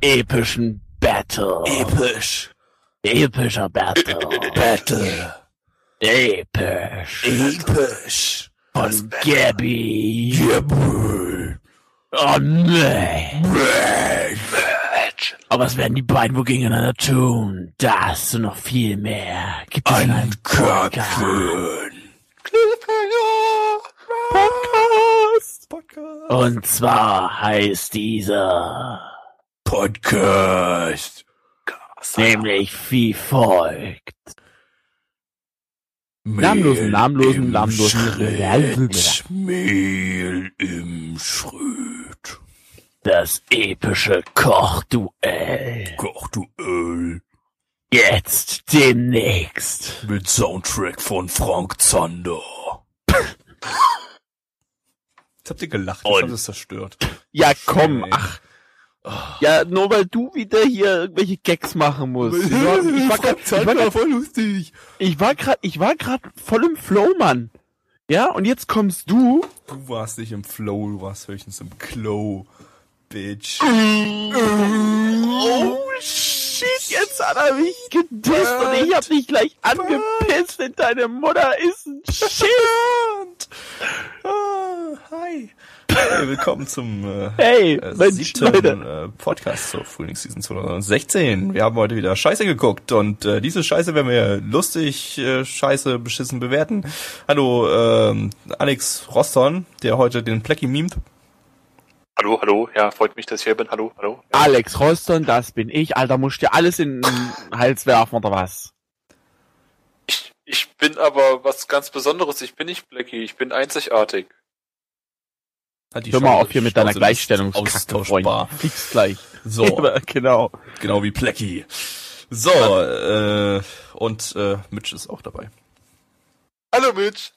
epischen Battle. Episch. Epischer Battle. Battle. Episch. Episch. Von Gabby. Jawohl. Oh nee. Aber was werden die beiden wohl gegeneinander tun? Das und noch viel mehr. Gibt es in einem Podcast. Podcast. Podcast. Und zwar heißt dieser Podcast. nämlich wie folgt. Mehl namenlosen, im namenlosen. Schrät. Mehl im Schröt. Das epische Kochduell. Kochduell. Jetzt demnächst. Mit Soundtrack von Frank Zander. Jetzt habt ihr gelacht, Und- das hat es zerstört. Ja, komm, ach. Ja, nur weil du wieder hier irgendwelche Gags machen musst. Ich war, grad, voll lustig. ich war grad, ich war grad voll im Flow, Mann. Ja, und jetzt kommst du. Du warst nicht im Flow, du warst höchstens im Klo, Bitch. Oh shit, jetzt hat er mich gedisst und ich hab dich gleich angepisst in deine Mutter ist ein Shit. Ah, hi. Hey, willkommen zum äh, Hey, äh, Mensch, siebten Leute. äh, Podcast zur Frühlingsseason 2016. Wir haben heute wieder Scheiße geguckt und äh, diese Scheiße werden wir lustig, äh, scheiße, beschissen bewerten. Hallo, ähm, Alex Roston, der heute den Plecky mimt. Hallo, hallo, ja, freut mich, dass ich hier bin. Hallo, hallo. Ja. Alex Roston, das bin ich. Alter, musst dir alles in den Hals werfen oder was? Ich, ich bin aber was ganz Besonderes. Ich bin nicht Blackie, ich bin einzigartig. Hat die Hör mal auf hier mit deiner Gleichstellungskacke, Freund. austauschbar. Fix gleich. So, genau. genau wie Plecky. So, äh, und äh, Mitch ist auch dabei. Hallo, Mitch.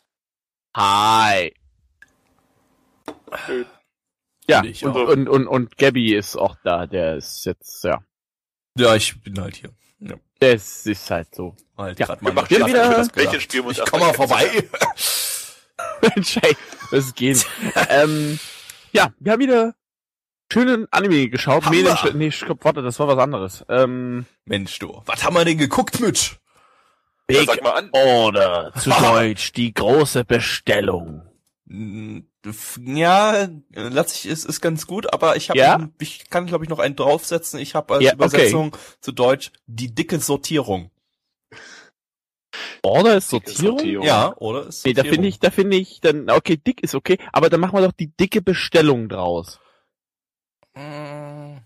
Hi. Schön. Ja, Und ich und, auch. und, und, und Gabby ist auch da. Der ist jetzt, ja. Ja, ich bin halt hier. Ja, Das ist halt so. halt Ja, Wir mal machen Wir wieder- das und Ich komm mal vorbei. Mensch, das geht. ähm, ja, wir haben wieder schönen Anime geschaut. Haben Mädel- wir? nee, stopp, warte, das war was anderes. Ähm, Mensch, du. Was haben wir denn geguckt, Mitch? Ja, Big sag mal an. Order, zu Deutsch, die große Bestellung. Ja, äh, lass ich, ist, ist ganz gut, aber ich habe, Ja? ich kann glaube ich noch einen draufsetzen. Ich habe als Ja, okay. Übersetzung zu Deutsch die dicke Sortierung. Order ist Sortierung? Sortierung. Ja, oder? Ist Nee, da finde ich, da finde ich, dann, okay, dick ist okay, aber dann machen wir doch die dicke Bestellung draus. Mm,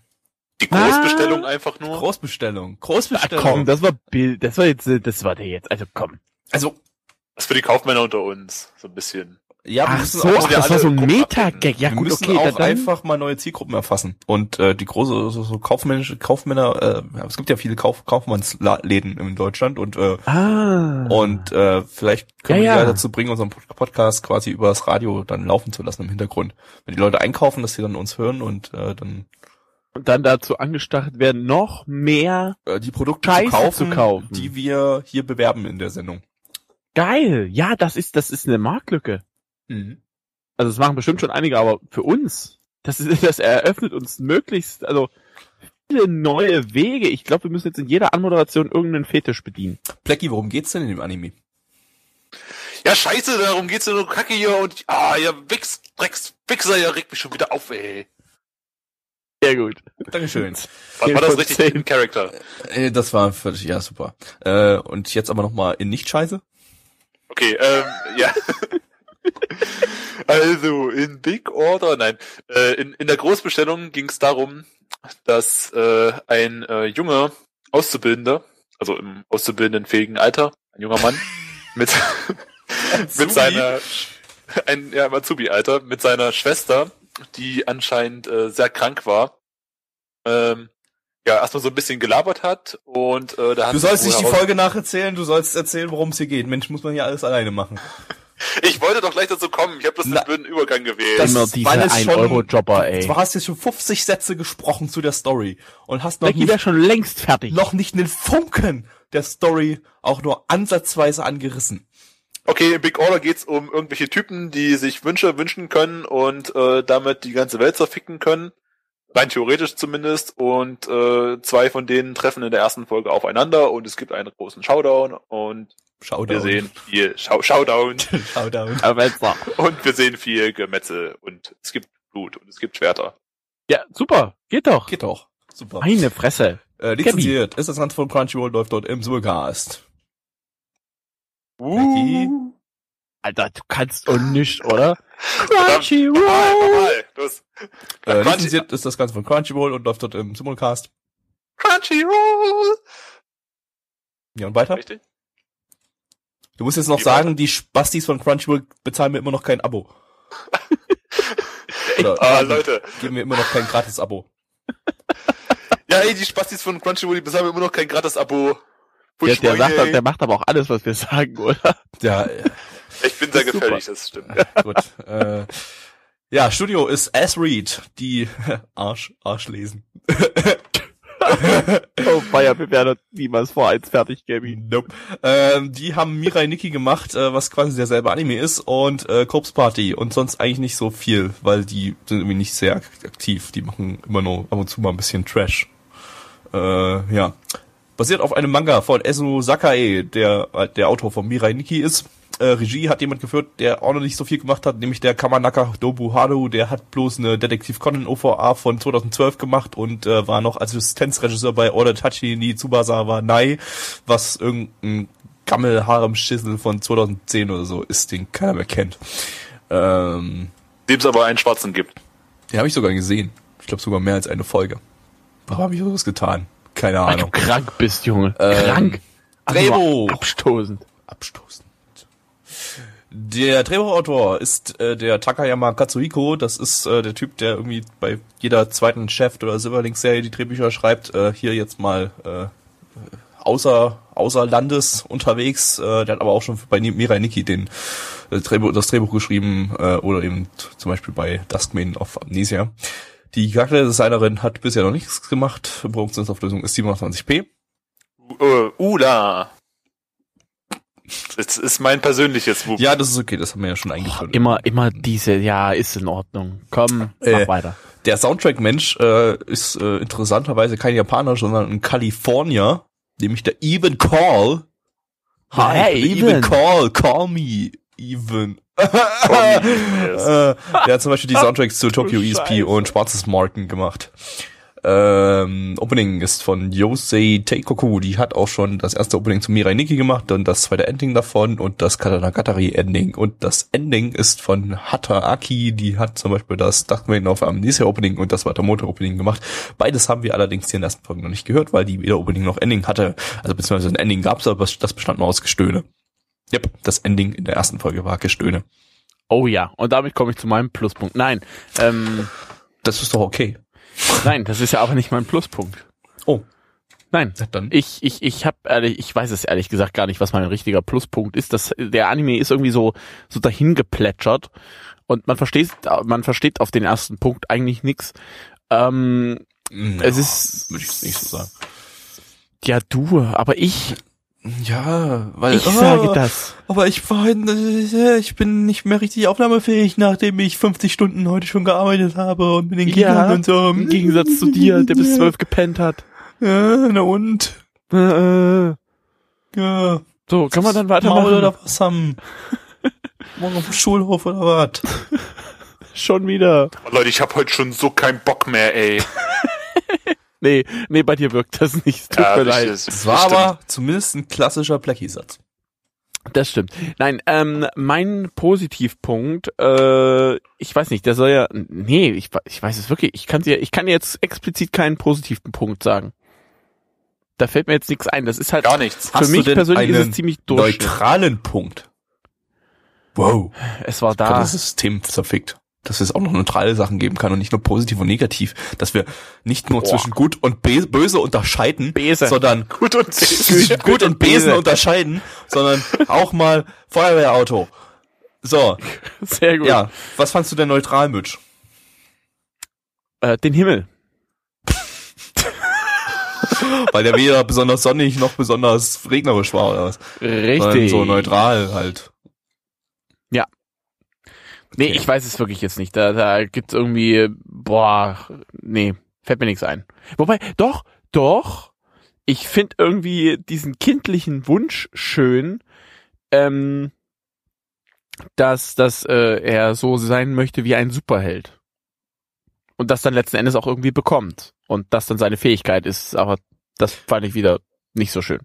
Die Großbestellung einfach nur. Großbestellung. Ah, Großbestellung. komm, das war Bild, das war jetzt, das war der jetzt, also komm. also, Das für die Kaufmänner unter uns. So ein bisschen. Ja, Ach so, ach, das war so ein Meta-Gag, ja wir gut, müssen okay, auch dann, einfach mal neue Zielgruppen erfassen. Und äh, die große, so, so kaufmännische Kaufmänner, äh, es gibt ja viele Kauf, Kaufmannsläden in Deutschland und äh, ah. Und äh, vielleicht können Ja, wir die ja. ja dazu bringen, unseren Pod- Podcast quasi übers Radio dann laufen zu lassen im Hintergrund. Wenn die Leute einkaufen, dass sie dann uns hören und äh, dann und dann dazu angestachelt werden, noch mehr äh, die Produkte zu, kaufen, zu kaufen. die wir hier bewerben in der Sendung. geil. Ja, das ist, das ist eine Marktlücke. Mhm. Also das machen bestimmt schon einige, aber für uns, das ist, das eröffnet uns möglichst, also viele neue Wege. Ich glaube, wir müssen jetzt in jeder Anmoderation irgendeinen Fetisch bedienen. Plecki, worum geht's denn in dem Anime? Ja, scheiße, darum geht's ja nur Kacke hier und, ah, ja, Wichs, Drecks, Wichser, ja, regt mich schon wieder auf, ey. Sehr gut. Dankeschön. War, war das richtig im Charakter? äh, das war völlig, ja super. Äh, und jetzt aber nochmal in Nicht-Scheiße. Okay, ähm, ja. Also, in Big Order, nein, äh, in, in der Großbestellung ging es darum, dass äh, ein äh, junger Auszubildender, also im auszubildendenfähigen Alter, ein junger Mann, mit, mit seiner, ein ja, Azubi-Alter, mit seiner Schwester, die anscheinend äh, sehr krank war, ähm, ja erstmal so ein bisschen gelabert hat und äh, da hat Du sollst nicht die Folge nacherzählen, du sollst erzählen, worum es hier geht. Mensch, muss man hier alles alleine machen. Ich wollte doch gleich dazu kommen. Ich habe das Na, den blöden Übergang gewählt. das- Immer diese es schon- 1-Euro-Jobber, ey. Du hast jetzt schon 50 Sätze gesprochen zu der Story und hast noch nicht, schon längst fertig. noch nicht einen Funken der Story auch nur ansatzweise angerissen. Okay, in Big Order geht's um irgendwelche Typen, die sich Wünsche wünschen können und äh, damit die ganze Welt zerficken können. Rein theoretisch zumindest. Und äh, zwei von denen treffen in der ersten Folge aufeinander und es gibt einen großen Showdown und Showdown. wir sehen viel Schau Showdown Showdown. Und wir sehen viel Gemetzel und es gibt Blut und es gibt Schwerter. Ja, super. Geht doch. Geht doch. Super. Meine Fresse. Äh, lizenziert ist das Ganze von Crunchyroll, läuft dort im Simulcast. Becky? Alter, du kannst doch nicht, oder? Crunchyroll. normal. Los. Äh, Crunchy- lizenziert ist das Ganze von Crunchyroll und läuft dort im Simulcast. Crunchyroll. Ja, und weiter? Richtig? Du musst jetzt noch Wie sagen, die Spastis von Crunchyroll bezahlen mir immer noch kein Abo. Oder Ah, Leute. geben mir immer noch kein Gratis-Abo. Ja, ey, die Spastis von Crunchyroll, die bezahlen immer noch kein Gratis-Abo. Der, der, Push sagt, der macht aber auch alles, was wir sagen, oder? Ja, Ich bin sehr Super. gefällig, das stimmt. gut. äh, ja, Studio ist As Read, die Arsch, Arsch lesen. Oh, Feier, wir werden niemals vor eins fertig, Gaby. Nope. Ähm, die haben Mirai Nikki gemacht, äh, was quasi derselbe Anime ist, und äh, Corpse Party und sonst eigentlich nicht so viel, weil die sind irgendwie nicht sehr ak- aktiv. Die machen immer nur ab und zu mal ein bisschen Trash. Äh, ja. Basiert auf einem Manga von Esu Sakae, der äh, der Autor von Mirai Nikki ist. Äh, Regie hat jemand geführt, der auch noch nicht so viel gemacht hat, nämlich der Kamanaka Dobuharu, der hat bloß eine Detektiv Conan OVA von 2012 gemacht und äh, war noch Assistenzregisseur bei Order Tachi ni Tsubasa wa Nai, was irgendein Gammel-Harem-Schissel von 2010 oder so ist, den keiner mehr kennt. Ähm, Dem es aber einen Schwarzen gibt. den habe ich sogar gesehen. Ich glaube sogar mehr als eine Folge. Warum habe ich sowas getan? Keine Weil du Ahnung. krank bist, Junge. Ähm, krank. Also Abstoßend. abstoßend. Der Drehbuchautor ist äh, der Takayama Katsuhiko. Das ist äh, der Typ, der irgendwie bei jeder zweiten Chef oder Silverlink-Serie die Drehbücher schreibt. Äh, hier jetzt mal äh, außer außer Landes unterwegs. Äh, der hat aber auch schon bei Mirai Nikki den äh, Drehbuch, das Drehbuch geschrieben äh, oder eben zum Beispiel bei Duskman of Amnesia. Die Charakterdesignerin hat bisher noch nichts gemacht. Produktionsauflösung ist 27p. Uh, Ula. Das ist mein persönliches Buch. Ja, das ist okay, das haben wir ja schon eingeführt. Immer, immer diese, ja, ist in Ordnung. Komm, mach Äh, weiter. Der Soundtrack-Mensch äh, ist äh, interessanterweise kein Japaner, sondern ein Kalifornier, nämlich der Even Call. Hey, Even Even. Call, call me Even. Yes. äh, der hat zum Beispiel die Soundtracks zu Tokyo. ESP und Schwarzes Marken gemacht. Ähm, Opening ist von Yosei Teikoku, die hat auch schon das erste Opening zu Mirai Nikki gemacht und das zweite Ending davon und das Katanagatari Ending und das Ending ist von Hata Aki, die hat zum Beispiel das Darkman of Amnesia Opening und das Watamoto Opening gemacht. Beides haben wir allerdings hier in der ersten Folge noch nicht gehört, weil die weder Opening noch Ending hatte, also beziehungsweise ein Ending gab's, aber das bestand nur aus Gestöhne. Yep, das Ending in der ersten Folge war Gestöhne. Oh ja, und damit komme ich zu meinem Pluspunkt. Nein, ähm, Das ist doch okay. Nein, das ist ja aber nicht mein Pluspunkt. Oh. Nein, Dann. ich, ich, ich habe ehrlich, ich weiß es ehrlich gesagt gar nicht, was mein richtiger Pluspunkt ist. Das, der Anime ist irgendwie so, so dahin geplätschert und man versteht, man versteht auf den ersten Punkt eigentlich nix. Ähm, Ja, es ist, würde ich nicht so sagen. ja du, aber ich, Ja, weil ich oh, sage das. Aber ich war, äh, ich bin nicht mehr richtig aufnahmefähig, nachdem ich 50 Stunden heute schon gearbeitet habe und mit den Kindern Ja, und so. im Gegensatz zu dir, der bis zwölf gepennt hat. Ja, na und? Äh, äh. Ja. So, kann man dann Maul weitermachen? oder was haben? Morgen auf dem Schulhof oder was? Schon wieder. Leute, ich habe heute schon so keinen Bock mehr, ey. Nee, nee, bei dir wirkt das nicht. Es Tut mir leid. das, Das war aber zumindest ein klassischer Blackie-Satz. Das stimmt. Nein, ähm, mein Positivpunkt, äh, ich weiß nicht, der soll ja, nee, ich, ich weiß es wirklich, ich kann dir, ich kann jetzt explizit keinen positiven Punkt sagen. Da fällt mir jetzt nichts ein. Das ist halt, gar nichts. für Hast du mich denn persönlich ist es ziemlich durch. Neutralen Punkt. Wow. Es war da. das System zerfickt. Dass es auch noch neutrale Sachen geben kann und nicht nur positiv und negativ, dass wir nicht nur Boah. zwischen gut und böse unterscheiden, Bese. sondern Gut und zwischen gut und Besen Bese. unterscheiden, sondern auch mal Feuerwehrauto. So, Sehr gut. ja, was fandst du denn neutral, Mitch? Äh, den Himmel. Weil der weder besonders sonnig noch besonders regnerisch war oder was? Sondern Richtig. so neutral halt. Nee, ich weiß es wirklich jetzt nicht. Da, da gibt's irgendwie, boah, nee, fällt mir nichts ein. Wobei, doch, doch, ich finde irgendwie diesen kindlichen Wunsch schön, ähm, dass, dass äh, er so sein möchte wie ein Superheld. Und das dann letzten Endes auch irgendwie bekommt. Und das dann seine Fähigkeit ist, aber das fand ich wieder nicht so schön.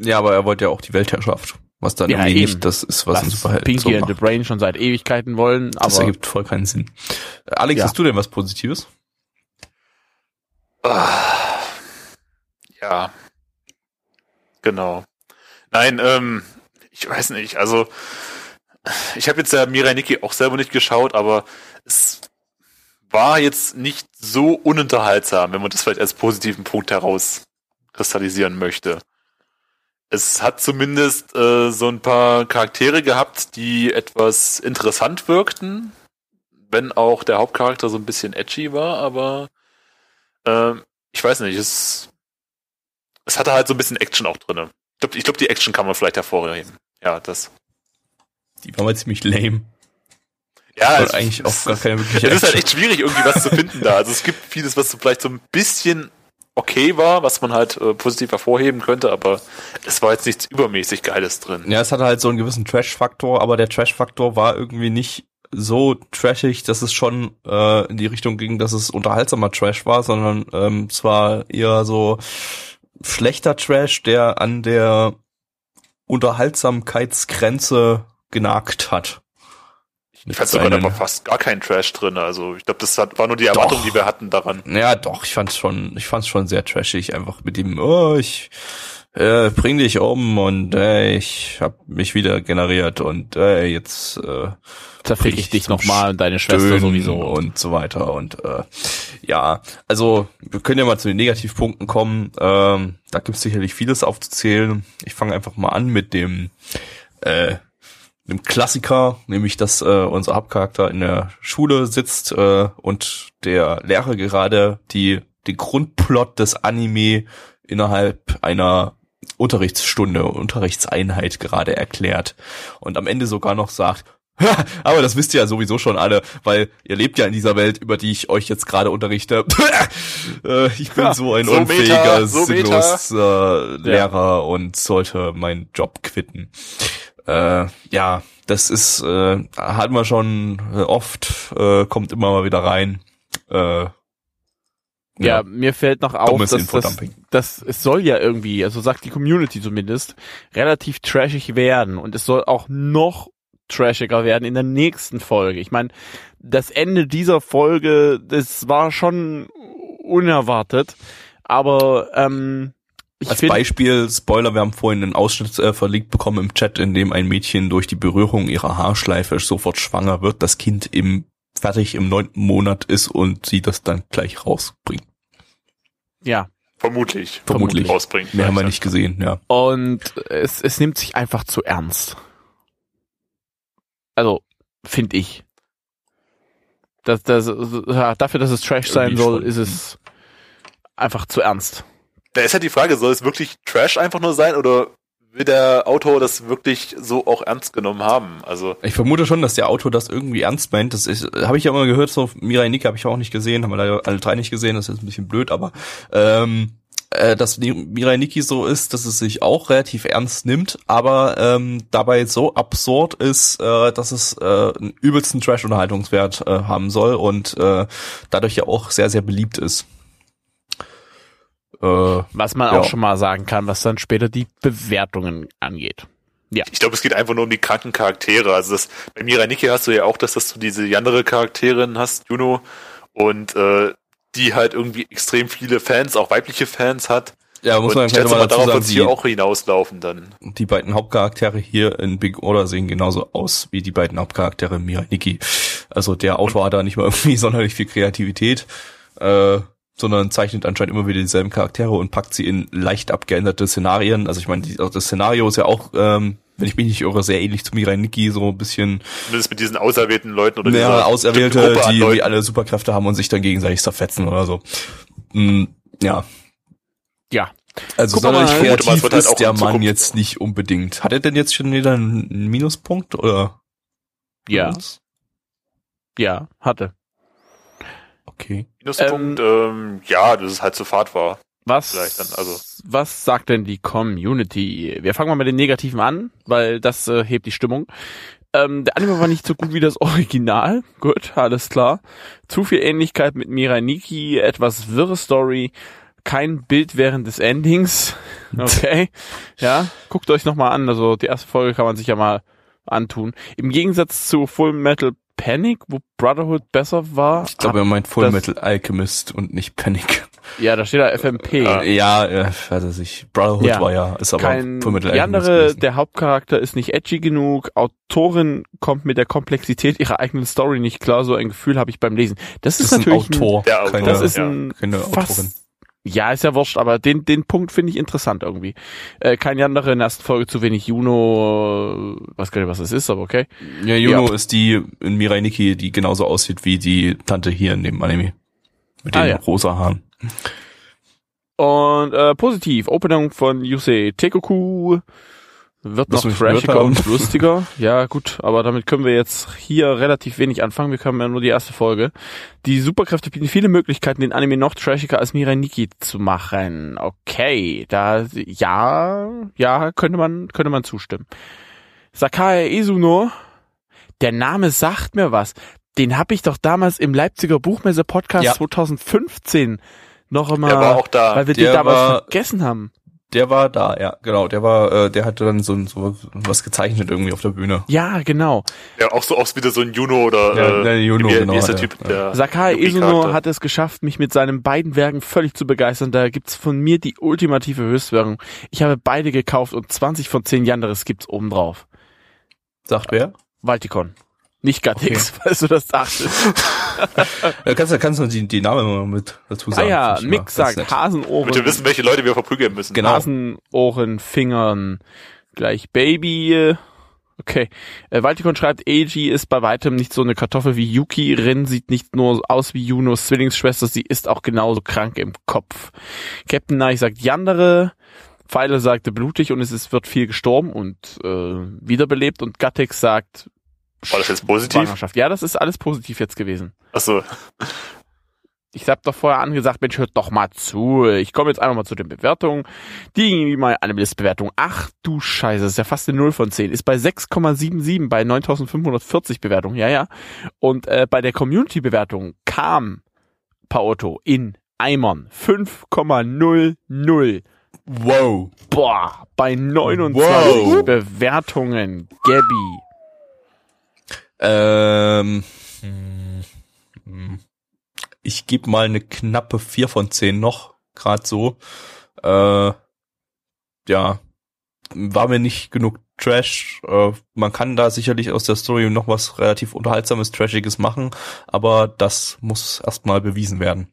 Ja, aber er wollte ja auch die Weltherrschaft. Was dann Ja, irgendwie eben. nicht das ist, was, ein Superheld Pinky so and the Brain schon seit Ewigkeiten wollen, Das aber ergibt voll keinen Sinn. Äh, Alex, Ja. hast du denn was Positives? Ah, ja. Genau. Nein, ähm, ich weiß nicht, also ich habe jetzt ja Mirai Nikki auch selber nicht geschaut, aber es war jetzt nicht so ununterhaltsam, wenn man das vielleicht als positiven Punkt herauskristallisieren möchte. Es hat zumindest äh, so ein paar Charaktere gehabt, die etwas interessant wirkten, wenn auch der Hauptcharakter so ein bisschen edgy war, aber ähm, ich weiß nicht, es, es hatte halt so ein bisschen Action auch drinne. Ich glaube, ich glaub, die Action kann man vielleicht hervorheben. Ja, das. Die war mal ziemlich lame. Ja, es, eigentlich auch es, gar keine wirkliche es ist halt echt schwierig, irgendwie was zu finden da. Also es gibt vieles, was so vielleicht so ein bisschen okay war, was man halt äh, positiv hervorheben könnte, aber es war jetzt nichts übermäßig Geiles drin. Ja, es hatte halt so einen gewissen Trash-Faktor, aber der Trash-Faktor war irgendwie nicht so trashig, dass es schon äh, in die Richtung ging, dass es unterhaltsamer Trash war, sondern ähm, es war eher schlechter Trash, der an der Unterhaltsamkeitsgrenze genagt hat. Ich fand sogar, da war fast gar kein Trash drin. Also ich glaube, das hat, war nur die Erwartung, Doch. die wir hatten daran. Ja, doch, ich fand's schon, ich fand's schon sehr trashig, einfach mit dem, oh, ich äh, bring dich um und äh, ich hab mich wieder generiert und äh, jetzt äh, zerfick ich dich nochmal und deine Schwester sowieso. und so weiter und äh, ja, also wir können ja mal zu den Negativpunkten kommen. Ähm, da gibt's sicherlich vieles aufzuzählen. Ich fange einfach mal an mit dem äh, dem Klassiker, nämlich dass äh, unser Hauptcharakter in der Schule sitzt äh, und der Lehrer gerade die den Grundplot des Anime innerhalb einer Unterrichtsstunde, Unterrichtseinheit gerade erklärt und am Ende sogar noch sagt, "Ha, aber das wisst ihr ja sowieso schon alle, weil ihr lebt ja in dieser Welt, über die ich euch jetzt gerade unterrichte. Äh, ich bin Ja, so ein so unfähiger, meta, so sinnlos äh, Lehrer und sollte meinen Job quitten. Äh, ja, das ist, äh, hatten wir schon äh, oft, äh, kommt immer mal wieder rein. Äh, Ja, mir fällt noch auf, dass das, Infodumping. das, es soll ja irgendwie, also sagt die Community zumindest, relativ trashig werden und es soll auch noch trashiger werden in der nächsten Folge. Ich meine, das Ende dieser Folge, das war schon unerwartet, aber ähm, ich Als Beispiel, Spoiler, wir haben vorhin einen Ausschnitt äh, verlinkt bekommen im Chat, in dem ein Mädchen durch die Berührung ihrer Haarschleife sofort schwanger wird, das Kind im fertig im neunten Monat ist und sie das dann gleich rausbringt. ja, Vermutlich. Vermutlich. Rausbringt. Mehr haben wir nicht gesehen, ja. und es, es nimmt sich einfach zu ernst. Also, finde ich. Das, das, ja, dafür, dass es Trash sein Irgendwie soll, schon. ist es einfach zu ernst. Da ist halt die Frage, soll es wirklich Trash einfach nur sein oder will der Autor das wirklich so auch ernst genommen haben? Also, Ich vermute schon, dass der Autor das irgendwie ernst meint. Das habe ich ja immer gehört, so Mirai Nikki habe ich auch nicht gesehen, haben wir leider alle drei nicht gesehen, das ist ein bisschen blöd, aber ähm, äh, dass Mirai Nikki so ist, dass es sich auch relativ ernst nimmt, aber ähm, dabei so absurd ist, äh, dass es äh, einen übelsten Trash-Unterhaltungswert äh, haben soll und äh, dadurch ja auch sehr, sehr beliebt ist. Äh, Was man Ja. auch schon mal sagen kann, was dann später die Bewertungen angeht. ich glaube, es geht einfach nur um die kranken Charaktere. Also das, bei Mirai Nikki hast du ja auch, dass, dass du diese andere Charakterin hast, Juno, und äh, die halt irgendwie extrem viele Fans, auch weibliche Fans hat. Ja, muss Und man ich vielleicht mal mal, dazu darauf sagen, wird es hier die, auch hinauslaufen dann. die beiden Hauptcharaktere hier in Big Order sehen genauso aus wie die beiden Hauptcharaktere in Mirai Nikki. Also der Autor hat da nicht mal irgendwie sonderlich viel Kreativität, äh, sondern zeichnet anscheinend immer wieder dieselben Charaktere und packt sie in leicht abgeänderte Szenarien. Also ich meine, das Szenario ist ja auch, ähm, wenn ich mich nicht irre, sehr ähnlich zu Mirai Nikki, so ein bisschen Zumindest mit diesen auserwählten Leuten oder ja, dieser Auserwählte, die, die alle Superkräfte haben und sich dann gegenseitig zerfetzen oder so. Mm, ja, Ja. also Guck mal, sonderlich mal, kreativ wird halt ist der Mann Zukunft- jetzt nicht unbedingt. Hat er denn jetzt schon wieder einen einen Minuspunkt oder? Ja. Ja, hatte. Okay. Minuspunkt, ähm, ja, dass es halt zu Fahrt war. Was, dann, also. was sagt denn die Community? Wir fangen mal mit den Negativen an, weil das äh, hebt die Stimmung. Ähm, der Anime war nicht so gut wie das Original. Gut, alles klar. Zu viel Ähnlichkeit mit Mirai Nikki, etwas wirre Story, kein Bild während des Endings. Okay. Ja, guckt euch nochmal an. Also die erste Folge kann man sich ja mal antun. Im Gegensatz zu Full Metal Panic, wo Brotherhood besser war. Ich glaube, er meint Full Metal Alchemist und nicht Panic. ja, da steht da FMP. Ja. Ja, äh, weiß ich nicht. Brotherhood Ja. war ja, ist aber kein, Full Metal die Alchemist andere, gewesen. der Hauptcharakter ist nicht edgy genug, Autorin kommt mit der Komplexität ihrer eigenen Story nicht klar, so ein Gefühl habe ich beim Lesen. Das, das ist ist ein natürlich Autor, Der Autor. keine, das ist ja, ein keine fast, Autorin. Ja, ist ja wurscht, aber den, den Punkt finde ich interessant irgendwie. Äh, kein andere in der ersten Folge zu wenig Juno, äh, weiß gar nicht, was das ist, aber okay. Ja, Juno Ja. ist die in Mirai Nikki, die genauso aussieht wie die Tante hier in dem Anime. Mit den Ah, ja. rosa Haaren. Und äh, positiv, Opening von Yusei Tekoku wird noch trashiger und lustiger. Ja, gut, aber damit können wir jetzt hier relativ wenig anfangen. Wir haben ja nur die erste Folge. Die Superkräfte bieten viele Möglichkeiten, den Anime noch trashiger als Mirai Nikki zu machen. Okay, da ja, ja, könnte man könnte man zustimmen. Sakae Izuno, der Name sagt mir was. Den habe ich doch damals im Leipziger Buchmesse Podcast Ja. 2015 noch immer weil wir den damals vergessen haben. Der war da, ja, genau. Der war, äh, der hatte dann so, so was gezeichnet irgendwie auf der Bühne. Ja, genau. Ja, auch so aus wieder so ein Juno oder Ja, äh, der Juno, wie, genau, wie ist der ja, Typ? ja. Der Sakai. Izuno hat es geschafft, mich mit seinen beiden Werken völlig zu begeistern. Da gibt's von mir die ultimative Höchstwährung. Ich habe beide gekauft und 20 von 10 Yanderes gibt's obendrauf. Sagt wer? Valticon. Nicht Gatix, falls du das dachtest. Ja, kannst du, kannst du die, die Namen mal mit dazu Ah sagen? ja, ich immer Mick sagt. Hasenohren. Damit wir wissen, welche Leute wir verprügeln müssen. Genau. Hasenohren, Fingern, gleich Baby. Okay. Äh, Valtikon schreibt, Eiji ist bei weitem nicht so eine Kartoffel wie Yuki. Rin sieht nicht nur aus wie Junos Zwillingsschwester, sie ist auch genauso krank im Kopf. Captain Nike sagt Yandere. Pfeile sagte blutig und es ist, wird viel gestorben und äh, wiederbelebt. Und Gattex sagt War das jetzt positiv? Ja, das ist alles positiv jetzt gewesen. Achso. Ich hab doch vorher angesagt, Mensch, hört doch mal zu. Ich komme jetzt einfach mal zu den Bewertungen. Die mal Animalist-Bewertung. Ach du Scheiße, das ist ja fast eine 0 von 10. Ist bei 6,77 bei 9540 Bewertungen. Ja, ja. Und äh, bei der Community-Bewertung kam Paotto in Eimern 5,00. Wow. Boah, bei 29 Wow. Bewertungen. Gabby. Ähm, hm, ich gebe mal eine knappe 4 von 10 noch, gerade so. Äh, ja, war mir nicht genug Trash. Äh, man kann da sicherlich aus der Story noch was relativ unterhaltsames, trashiges machen, aber das muss erstmal bewiesen werden.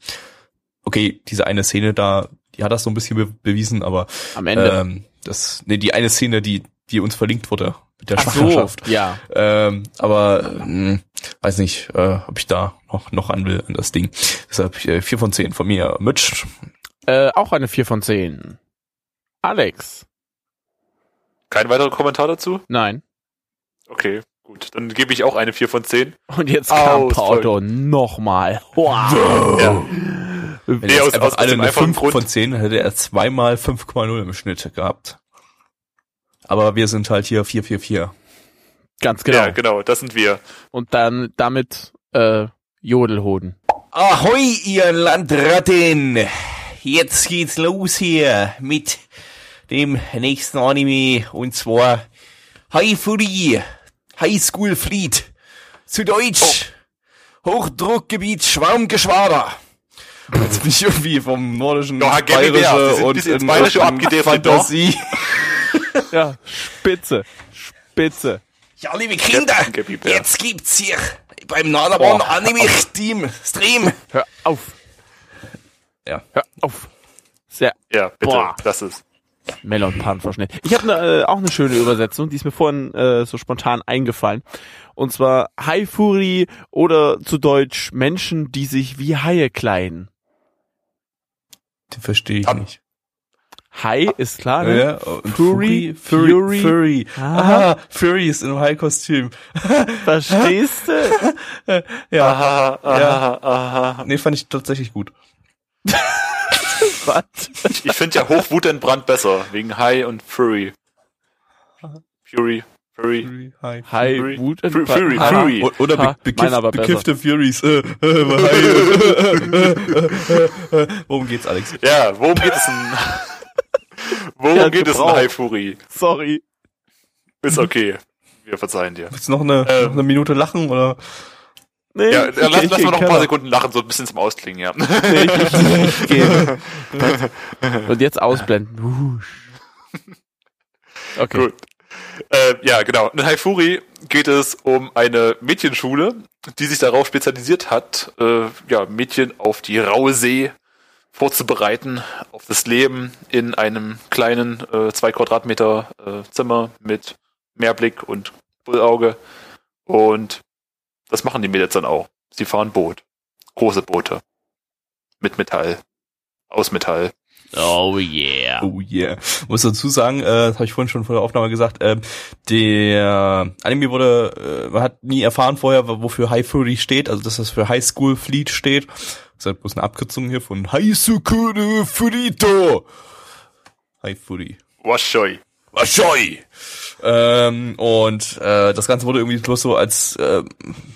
Okay, diese eine Szene da, die hat das so ein bisschen be bewiesen, aber Am Ende. ähm, das, nee, die eine Szene, die, die uns verlinkt wurde mit der Ach so, Schwangerschaft. ja. Ähm, aber ähm, weiß nicht, äh, ob ich da noch noch an will an das Ding. Deshalb äh, 4 von 10 von mir. Mitch. Äh, auch eine 4 von 10. Alex. Kein weiterer Kommentar dazu? Nein. Okay, gut. Dann gebe ich auch eine 4 von 10. Und jetzt kam Aus Paolo nochmal. Wow. Ja. Wenn Nee, aus- einfach aus- aus alle eine einfachen 5 Grund- von 10, hätte er zweimal 5,0 im Schnitt gehabt. Aber wir sind halt hier 444. Ganz genau. Ja, genau, das sind wir. Und dann damit äh, Jodelhoden. Ahoi, ihr Landratten! Jetzt geht's los hier mit dem nächsten Anime und zwar High Fury, High School Fleet. Zu Deutsch Hochdruckgebiet Schwarmgeschwader. Jetzt bin ich irgendwie vom nordischen. Sie sind und in Bayerische abgedriftet, Fantasie. Ja, spitze. Spitze. Ja, liebe Kinder, jetzt gibt's hier beim Boah. Anime Team Stream. Hör auf. Ja. Hör auf. Sehr Ja, bitte, Boah. das ist. Melon Pan verschnitten. Ich habe ne, äh, auch eine schöne Übersetzung, die ist mir vorhin äh, so spontan eingefallen. Und zwar Haifuri oder zu Deutsch Menschen, die sich wie Haie kleiden. Den verstehe ich Ab- nicht. Hai ist klar, ne? Ja, und Fury, Fury, Fury. Fury. Ah. Aha, Fury ist in einem High-Kostüm. Verstehst du? Ja, Aha, aha, aha. nee, fand ich tatsächlich gut. Was? Ich, finde ja Hochwutentbrannt besser, wegen High und Fury. Fury, Fury. Fury, High. Hai, Fury. Wut, Fury, Entbrannt. Fury. Fury. O- Oder Ha, be bekiff, bekiffte Furies. Äh, äh, High. Worum geht's, Alex? Ja, worum geht es denn? Worum Ja, geht es in Fury? Sorry. Ist okay. Wir verzeihen dir. Willst du noch eine, Ähm. noch eine Minute lachen oder? Nee, Ja, ich- ja lass, ich lass mal noch ein in paar den Sekunden lachen, so ein bisschen zum Ausklingen, ja. Nee, ich, ich geh. Und jetzt ausblenden. Okay. Gut. Äh, ja, genau. In Haifuri geht es um eine Mädchenschule, die sich darauf spezialisiert hat, äh, ja, Mädchen auf die raue See vorzubereiten, auf das Leben in einem kleinen äh, zwei Quadratmeter äh, Zimmer mit Meerblick und Bullauge. Und das machen die Mädels dann auch. Sie fahren Boot. Große Boote. Mit Metall. Aus Metall. Oh yeah. Oh yeah. Muss dazu sagen, äh, das habe ich vorhin schon vor der Aufnahme gesagt, ähm, der Anime wurde, äh, man hat nie erfahren vorher, wofür High Fury steht, also dass das für High School Fleet steht. Ist halt bloß eine Abkürzung hier von High Sukune Furito. High Fury. Washoi. Waschoi. Ähm, und äh, das Ganze wurde irgendwie bloß so als äh,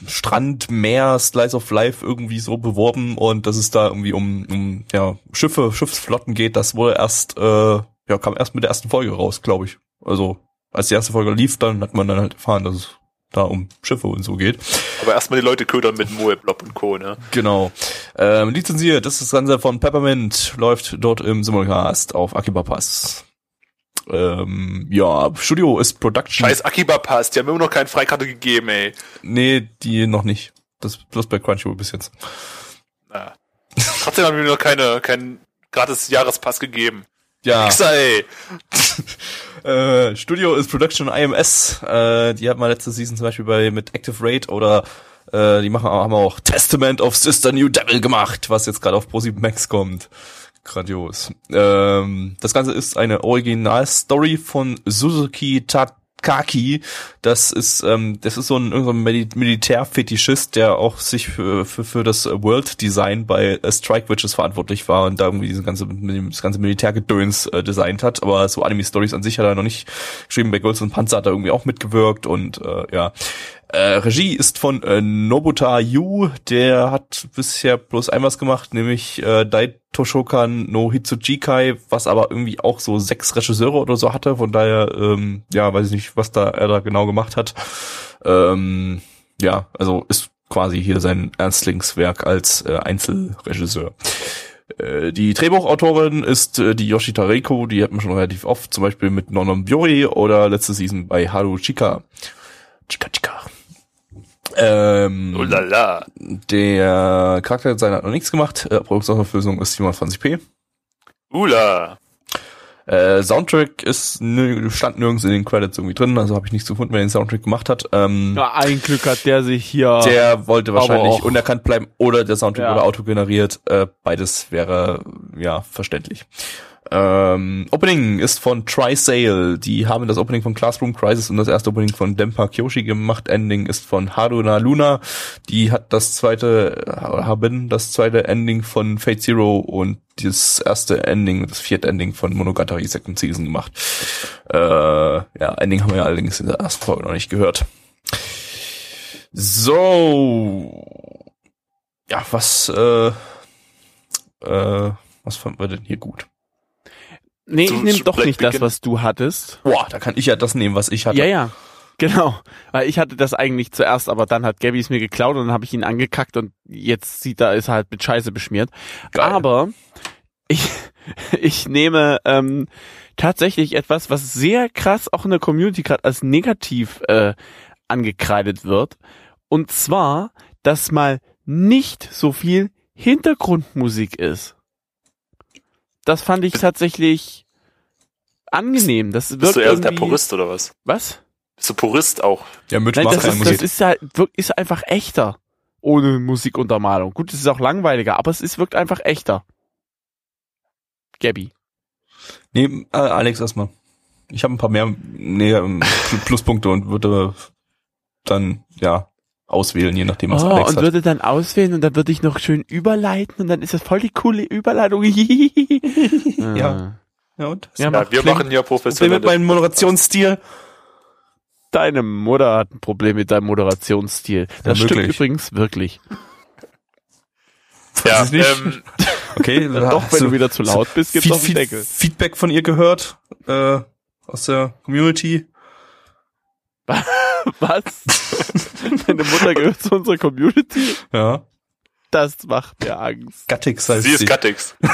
Strand, Meer, Slice of Life irgendwie so beworben und dass es da irgendwie um, um ja, Schiffe, Schiffsflotten geht, das wurde erst, äh, ja, kam erst mit der ersten Folge raus, glaube ich. Also als die erste Folge lief, dann hat man dann halt erfahren, dass es da um Schiffe und so geht. Aber erstmal die Leute ködern mit Moe, Blob und Co., ne? Genau. Ähm, lizenziert, das ist das Ganze von Peppermint, läuft dort im Simulcast auf Akiba Pass. Ähm, ja, Studio ist Production. Scheiß Akiba Pass, die haben immer noch keine Freikarte gegeben, ey. Nee, die noch nicht. Das bloß bei Crunchyroll bis jetzt. Na. Trotzdem haben wir noch keine, keinen gratis Jahrespass gegeben. Ja. Wichser, ey. Äh, Studio ist Production IMS. Äh, die hat mal letzte Season zum Beispiel bei mit Active Raid oder äh, die machen haben auch Testament of Sister New Devil gemacht, was jetzt gerade auf ProSieben Max kommt. Grandios. Ähm, das Ganze ist eine Originalstory von Suzuki Takaki. Das ist ähm, das ist so ein, irgendein Mil Militärfetischist, der auch sich für, für, für das World Design bei Strike Witches verantwortlich war und da irgendwie diese ganze das ganze Militärgedöns äh, designt hat. Aber so Anime Stories an sich hat er noch nicht geschrieben. Bei Golds und Panzer hat er irgendwie auch mitgewirkt und äh, ja. Äh, Regie ist von äh, Nobuta Yu, der hat bisher bloß ein was gemacht, nämlich äh, Dai Toshokan no Hitsujikai, was aber irgendwie auch so sechs Regisseure oder so hatte, von daher, ähm, ja, weiß ich nicht, was da er da genau gemacht hat. Ähm, ja, also ist quasi hier sein Erstlingswerk als äh, Einzelregisseur. Äh, Die Drehbuchautorin ist äh, die Yoshita Reiko, die hat man schon relativ oft, zum Beispiel mit Nonom Byori oder letzte Season bei Haru Chika. Chika Chika. Ähm, Oh la la. der Charakterdesigner hat noch nichts gemacht. Äh, Produktionsauflösung ist 720p. Ula. Äh, Soundtrack ist stand nirgends in den Credits irgendwie drin, also habe ich nichts gefunden, wer den Soundtrack gemacht hat. Ähm, Ja, ein Glück hat der sich hier. Der wollte wahrscheinlich unerkannt bleiben oder der Soundtrack Ja. wurde autogeneriert. Äh, beides wäre ja verständlich. Ähm, Opening ist von Trisail. Die haben das Opening von Classroom Crisis und das erste Opening von Dempa Kyoshi gemacht. Ending ist von Haruna Luna. Die hat das zweite, äh, haben das zweite Ending von Fate Zero und das erste Ending, das vierte Ending von Monogatari Second Season gemacht. Äh, ja, Ending haben wir allerdings in der ersten Folge noch nicht gehört. So. Ja, was, äh, äh, was fanden wir denn hier gut? Nee, ich nehme doch nicht das, was du hattest. Boah, da kann ich ja das nehmen, was ich hatte. Ja, ja. Genau, weil ich hatte das eigentlich zuerst, aber dann hat Gabby es mir geklaut und dann habe ich ihn angekackt und jetzt sieht er, ist er halt mit Scheiße beschmiert. Geil. Aber ich, ich nehme ähm, tatsächlich etwas, was sehr krass auch in der Community gerade als negativ äh, angekreidet wird. Und zwar, dass mal nicht so viel Hintergrundmusik ist. Das fand ich tatsächlich angenehm. Das wirkt Bist du eher der Purist oder was? Was? Bist du Purist auch? Ja, Mitch Nein, macht das ist, Musik. das ist ja wirk- ist einfach echter. Ohne Musikuntermalung. Gut, es ist auch langweiliger, aber es ist, wirkt einfach echter. Gabby. Nee, äh, Alex erstmal. Ich habe ein paar mehr nee, ähm, Pluspunkte und würde dann ja auswählen, je nachdem was Oh, Alex und hat. würde dann auswählen und dann würde ich noch schön überleiten und dann ist das voll die coole Überleitung. Ja. Ja, und? Ja, Ja, wir machen ja professionell. mit meinem Moderationsstil. Deine Mutter hat ein Problem mit deinem Moderationsstil. Das Ja, stimmt übrigens wirklich. Ja, ich nicht. ähm, Okay, Doch, wenn du wieder zu laut bist, gibt's Feed, auf den Feed, Deckel. Feedback von ihr gehört äh, aus der Community. Was? Deine Mutter gehört zu unserer Community? Ja. Das macht mir Angst. Gattix heißt sie ist Gattix.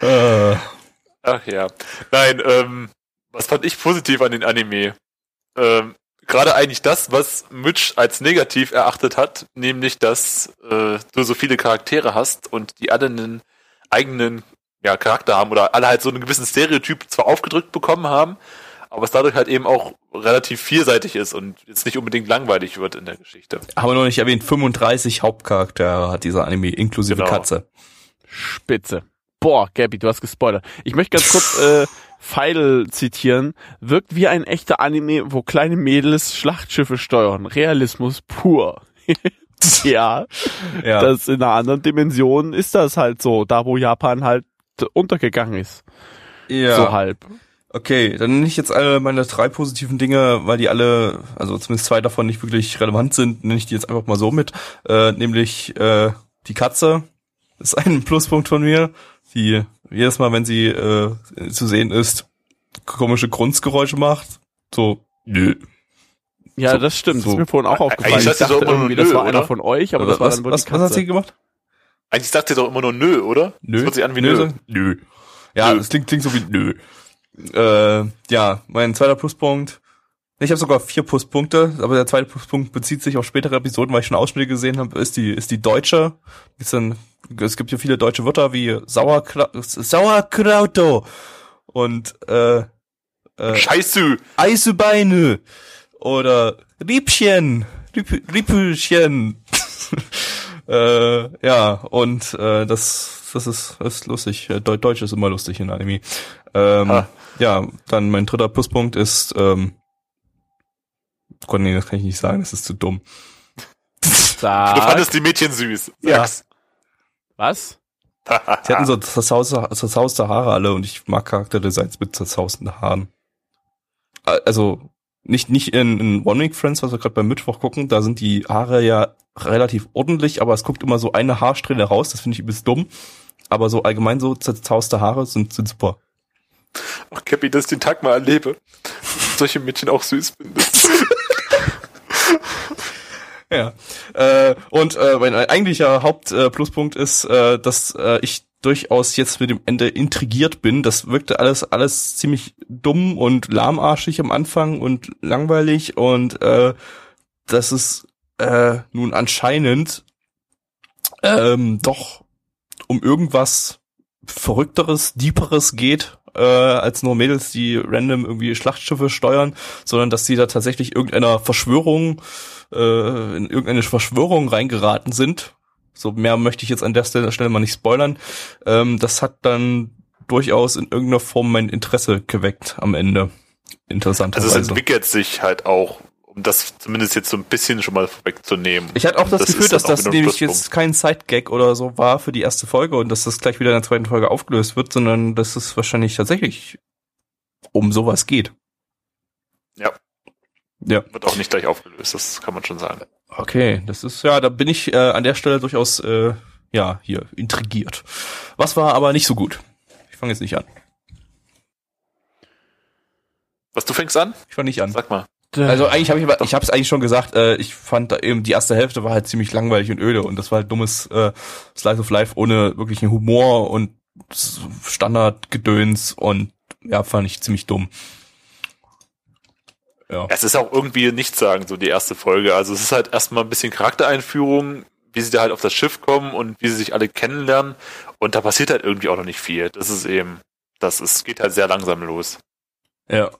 Äh, Ach ja. Nein, ähm, was fand ich positiv an den Anime? Ähm, Gerade eigentlich das, was Mitch als negativ erachtet hat, nämlich, dass äh, du so viele Charaktere hast und die alle einen eigenen ja, Charakter haben oder alle halt so einen gewissen Stereotyp zwar aufgedrückt bekommen haben, aber es dadurch halt eben auch relativ vielseitig ist und jetzt nicht unbedingt langweilig wird in der Geschichte. haben wir noch nicht erwähnt, 35 Hauptcharaktere hat dieser Anime, inklusive Genau. Katze. Spitze. Boah, Gabby, du hast gespoilert. Ich möchte ganz kurz äh, Feidel zitieren. Wirkt wie ein echter Anime, wo kleine Mädels Schlachtschiffe steuern. Realismus pur. ja, Ja, das in einer anderen Dimension ist das halt so. Da, wo Japan halt untergegangen ist. ja. So halb. Okay, dann nenne ich jetzt alle meine drei positiven Dinge, weil die alle, also zumindest zwei davon nicht wirklich relevant sind, nenne ich die jetzt einfach mal so mit. Äh, nämlich äh, die Katze ist ein Pluspunkt von mir, die jedes Mal, wenn sie äh, zu sehen ist, komische Grunzgeräusche macht. So, nö. Ja, So- das stimmt. so- Das ist mir vorhin auch aufgefallen. Ich dachte nur irgendwie, das nö, war einer oder? von euch, aber das war was, dann wohl was, die was hat Katze. sie gemacht? Eigentlich sagt ihr doch immer nur nö, oder? Das hört sich an wie nö. sagen? Nö. Ja, Nö. das klingt, klingt so wie nö. Äh, ja, mein zweiter Pluspunkt. Ich habe sogar vier Pluspunkte, aber der zweite Pluspunkt bezieht sich auf spätere Episoden, weil ich schon Ausschnitte gesehen habe, ist die, ist die deutsche. Ist dann, es gibt ja viele deutsche Wörter wie Sauerkraut, Sauerkrauto und äh, äh, Scheiße! Eisbeine oder Riebchen, Rieb, Riepelchen. äh, ja, und äh, das, das ist, das ist lustig. Äh, Deu- Deutsch ist immer lustig in Anime. Ähm, Ah. Ja, dann mein dritter Pluspunkt ist, ähm, Gott, nee, das kann ich nicht sagen, das ist zu dumm. Du Sag. fandest die Mädchen süß. Ja. Sag's. Was? Sie hatten so zerzauste, zerzauste Haare alle und ich mag Charakterdesigns mit zerzausten Haaren. Äh, Also nicht nicht in, in One Week Friends, was wir gerade beim Mittwoch gucken, da sind die Haare ja relativ ordentlich, aber es guckt immer so eine Haarsträhne raus, das finde ich übelst dumm. Aber so allgemein so zerzauste Haare sind, sind super. Ach, Cappy, dass ich den Tag mal erlebe. Solche Mädchen auch süß findest. Ja. Äh, und äh, mein eigentlicher Hauptpluspunkt äh, Pluspunkt ist, äh, dass äh, ich durchaus jetzt mit dem Ende intrigiert bin. Das wirkte alles alles ziemlich dumm und lahmarschig am Anfang und langweilig und äh, dass es äh, nun anscheinend ähm, doch um irgendwas Verrückteres, Deeperes geht, äh, als nur Mädels, die random irgendwie Schlachtschiffe steuern, sondern dass sie da tatsächlich irgendeiner Verschwörung, äh, in irgendeine Verschwörung reingeraten sind. So mehr möchte ich jetzt an der Stelle, mal nicht spoilern. Ähm, das hat dann durchaus in irgendeiner Form mein Interesse geweckt am Ende. Also Interessanterweise. es entwickelt sich halt auch, um das zumindest jetzt so ein bisschen schon mal vorwegzunehmen. Ich hatte auch das, Das Gefühl, dass das nämlich jetzt kein Side-Gag oder so war für die erste Folge und dass das gleich wieder in der zweiten Folge aufgelöst wird, sondern dass es wahrscheinlich tatsächlich um sowas geht. Ja. Ja. Wird auch nicht gleich aufgelöst, das kann man schon sagen. Okay, das ist ja, da bin ich äh, an der Stelle durchaus äh, ja hier intrigiert. Was war aber nicht so gut? Ich fange jetzt nicht an. Was, du fängst an? Ich fange nicht an. Sag mal. Also eigentlich habe ich, aber- ich habe es eigentlich schon gesagt. Äh, ich fand da eben die erste Hälfte war halt ziemlich langweilig und öde und das war halt dummes äh, Slice of Life ohne wirklichen Humor und Standardgedöns und ja, fand ich ziemlich dumm. Ja. Es ist auch irgendwie nichts sagen, so die erste Folge. Also es ist halt erstmal ein bisschen Charaktereinführung, wie sie da halt auf das Schiff kommen und wie sie sich alle kennenlernen. Und da passiert halt irgendwie auch noch nicht viel. Das ist eben, das ist, geht halt sehr langsam los. Ja.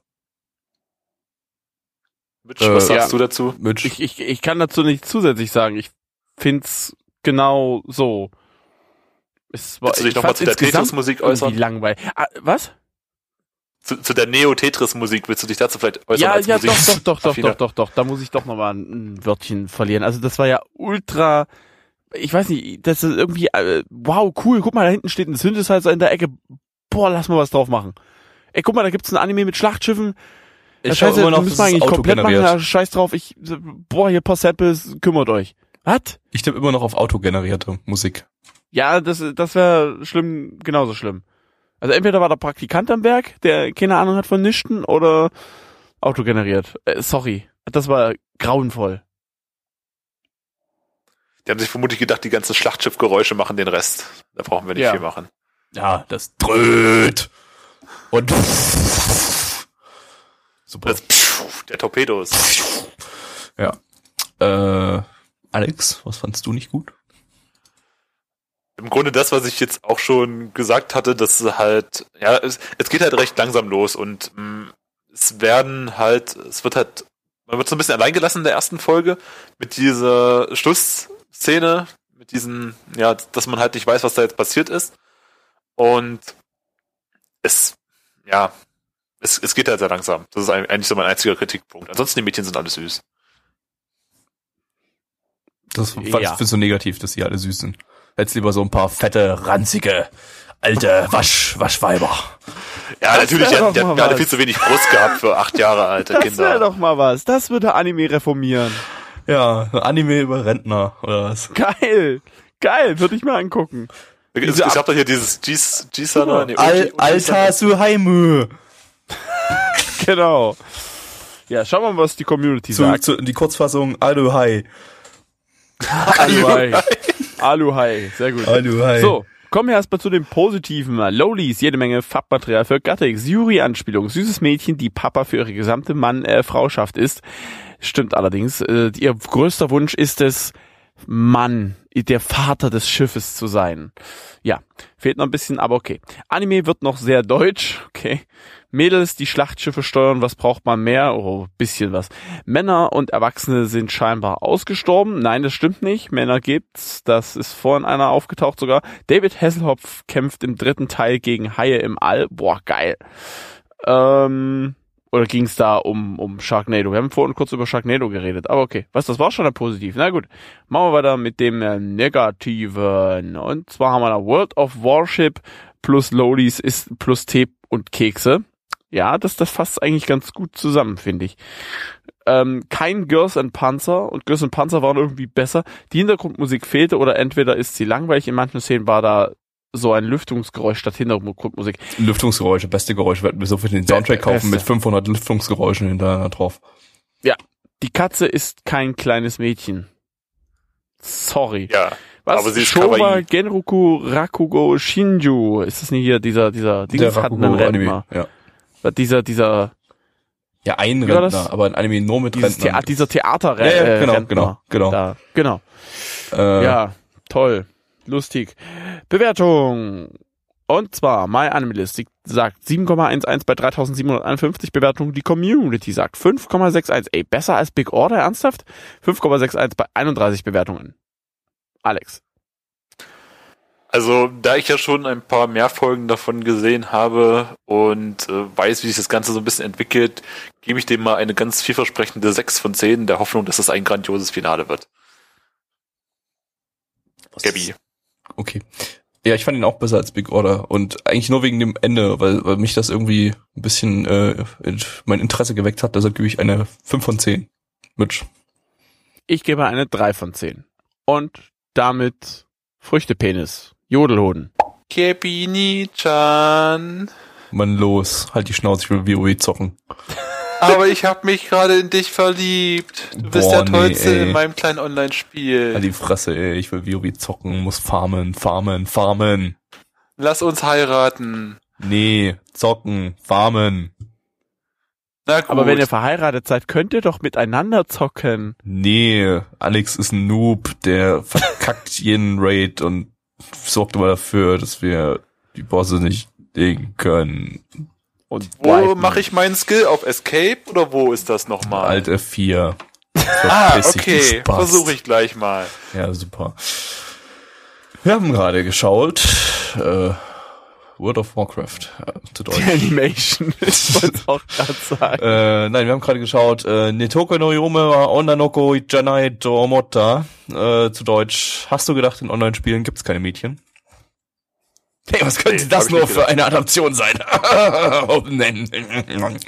Mitch, Äh, was sagst ja. du dazu? Mitch. Ich, ich, ich kann dazu nicht zusätzlich sagen. Ich find's genau so. Es war, Willst du dich ich noch mal fand's zu der Tetris-Musik irgendwie äußern? langweilig. Ah, was? Zu, zu der Neo-Tetris-Musik, willst du dich dazu vielleicht äußern? Ja, als ja, doch, Musik- doch, doch, doch, Affiner? doch, doch, doch. Da muss ich doch noch mal ein, ein Wörtchen verlieren. Also das war ja ultra, ich weiß nicht, das ist irgendwie, äh, wow, cool, guck mal, da hinten steht ein Synthesizer in der Ecke. Boah, lass mal was drauf machen. Ey, guck mal, da gibt's ein Anime mit Schlachtschiffen. Ich schau scheiße, immer noch, müssen das wir eigentlich komplett machen. autogeneriert. Ja, scheiß drauf, ich, boah, hier paar Samples, kümmert euch. Was? Ich tippe immer noch auf autogenerierte Musik. Ja, das, das wäre schlimm, genauso schlimm. Also entweder war der Praktikant am Werk, der keine Ahnung hat von Nischten, oder autogeneriert. Äh, sorry, das war grauenvoll. Die haben sich vermutlich gedacht, die ganzen Schlachtschiffgeräusche machen den Rest. Da brauchen wir nicht Ja. viel machen. Ja, das dröht. Und super. Das, der Torpedos. Ja. Äh, Alex, was fandst du nicht gut? Im Grunde das, was ich jetzt auch schon gesagt hatte, dass halt, ja, es, es geht halt recht langsam los und mh, es werden halt, es wird halt, man wird so ein bisschen alleingelassen in der ersten Folge mit dieser Schlussszene, mit diesen, ja, dass man halt nicht weiß, was da jetzt passiert ist. Und es, ja, es, es geht halt sehr langsam. Das ist eigentlich so mein einziger Kritikpunkt. Ansonsten die Mädchen sind alle süß. Das fand Ja. ich findest du negativ, dass sie alle süß sind. Hättest lieber so ein paar fette, ranzige, alte Wasch, Waschweiber. Ja, Das natürlich, mal alle was. viel zu wenig Brust gehabt für acht Jahre alte Das wäre Kinder. doch mal was. Das würde Anime reformieren. Ja, Anime über Rentner, oder was? Geil. Geil, würde ich mal angucken. Es, es gab doch hier dieses Gis- Gisana. nee, Al Alter Suheimu. Genau. Ja, schauen wir mal, was die Community Zu, sagt. zu, die Kurzfassung Aluhai. Aluhai. Aluhai, sehr gut. Aluhai. So, kommen wir erstmal zu den positiven. Lowlies, jede Menge Farbmaterial für Gattix, Yuri-Anspielung, süßes Mädchen, die Papa für ihre gesamte Mann-Frauschaft ist. Stimmt allerdings. Äh, ihr größter Wunsch ist es, Mann, der Vater des Schiffes zu sein. Ja, fehlt noch ein bisschen, aber okay. Anime wird noch sehr deutsch, okay. Mädels, die Schlachtschiffe steuern, was braucht man mehr? Oh, bisschen was. Männer und Erwachsene sind scheinbar ausgestorben. Nein, das stimmt nicht. Männer gibt's. Das ist vorhin einer aufgetaucht sogar. David Hasselhoff kämpft im dritten Teil gegen Haie im All. Boah, geil. Ähm, oder ging's da um, um Sharknado? Wir haben vorhin kurz über Sharknado geredet, aber okay. Was, das war schon ein Positiv. Na gut. Machen wir weiter mit dem äh, Negativen. Und zwar haben wir da World of Warship plus Lowlies ist plus Tee und Kekse. Ja, das, das fasst eigentlich ganz gut zusammen, finde ich. Ähm, kein Girls and Panzer und Girls and Panzer waren irgendwie besser. Die Hintergrundmusik fehlte oder entweder ist sie langweilig, in manchen Szenen war da so ein Lüftungsgeräusch statt Hintergrundmusik. Lüftungsgeräusche, beste Geräusche. Wir hätten so für den Soundtrack Beste. kaufen mit 500 Lüftungsgeräuschen hintereinander drauf. Die Katze ist kein kleines Mädchen. Sorry. Ja, Was? aber sie ist Showa kawaii. Genroku Rakugo Shinju. Ist das nicht hier dieser, dieser, Der Dings hat einen Rentner. Ja. Dieser, dieser, Ja, ein Rentner, aber ein Anime nur mit dieses Rentnern. Thea dieser Theater Ja, ja, äh, genau, Rentner. genau, genau. Da, genau. äh, Ja, toll. Lustig. Bewertung. Und zwar, MyAnimeList sagt 7,11 bei 3751 Bewertungen. Die Community sagt 5,61. Ey, besser als Big Order, ernsthaft? 5,61 bei 31 Bewertungen. Alex. Also, da ich ja schon ein paar mehr Folgen davon gesehen habe und äh, weiß, wie sich das Ganze so ein bisschen entwickelt, gebe ich dem mal eine ganz vielversprechende 6 von 10, der Hoffnung, dass es ein grandioses Finale wird. was Gabby. Okay. Ja, ich fand ihn auch besser als Big Order und eigentlich nur wegen dem Ende, weil, weil mich das irgendwie ein bisschen äh, mein Interesse geweckt hat. Deshalb gebe ich eine 5 von 10. Mitch. Ich gebe eine 3 von 10. Und damit Früchtepenis. Jodelhoden. Kepini-chan. Mann, los. Halt die Schnauze, ich will WoW zocken. Aber ich habe mich gerade in dich verliebt. Du bist Boah, der Tollste nee, in meinem kleinen Online-Spiel. Halt die Fresse, ey. Ich will WoW zocken, muss farmen, farmen, farmen. Lass uns heiraten. Nee, zocken, farmen. Na gut. Aber wenn ihr verheiratet seid, könnt ihr doch miteinander zocken. Nee, Alex ist ein Noob, der verkackt jeden Raid und sorgt immer dafür, dass wir die Bosse nicht legen können. Und wo mache ich meinen Skill? Auf Escape oder wo ist das nochmal? Alt F4. ah, okay. Versuche ich gleich mal. Ja, super. Wir haben gerade geschaut, äh, World of Warcraft, äh, zu Deutsch. Die Animation. ich wollte es auch gerade sagen. Äh, nein, wir haben gerade geschaut, äh, Netoko no Yome wa Onanoko Janai to Omotta, äh, zu Deutsch. Hast du gedacht, in Online-Spielen gibt's keine Mädchen? Hey, was könnte Nee, das nur für gedacht. eine Adaption sein? Oh, nein.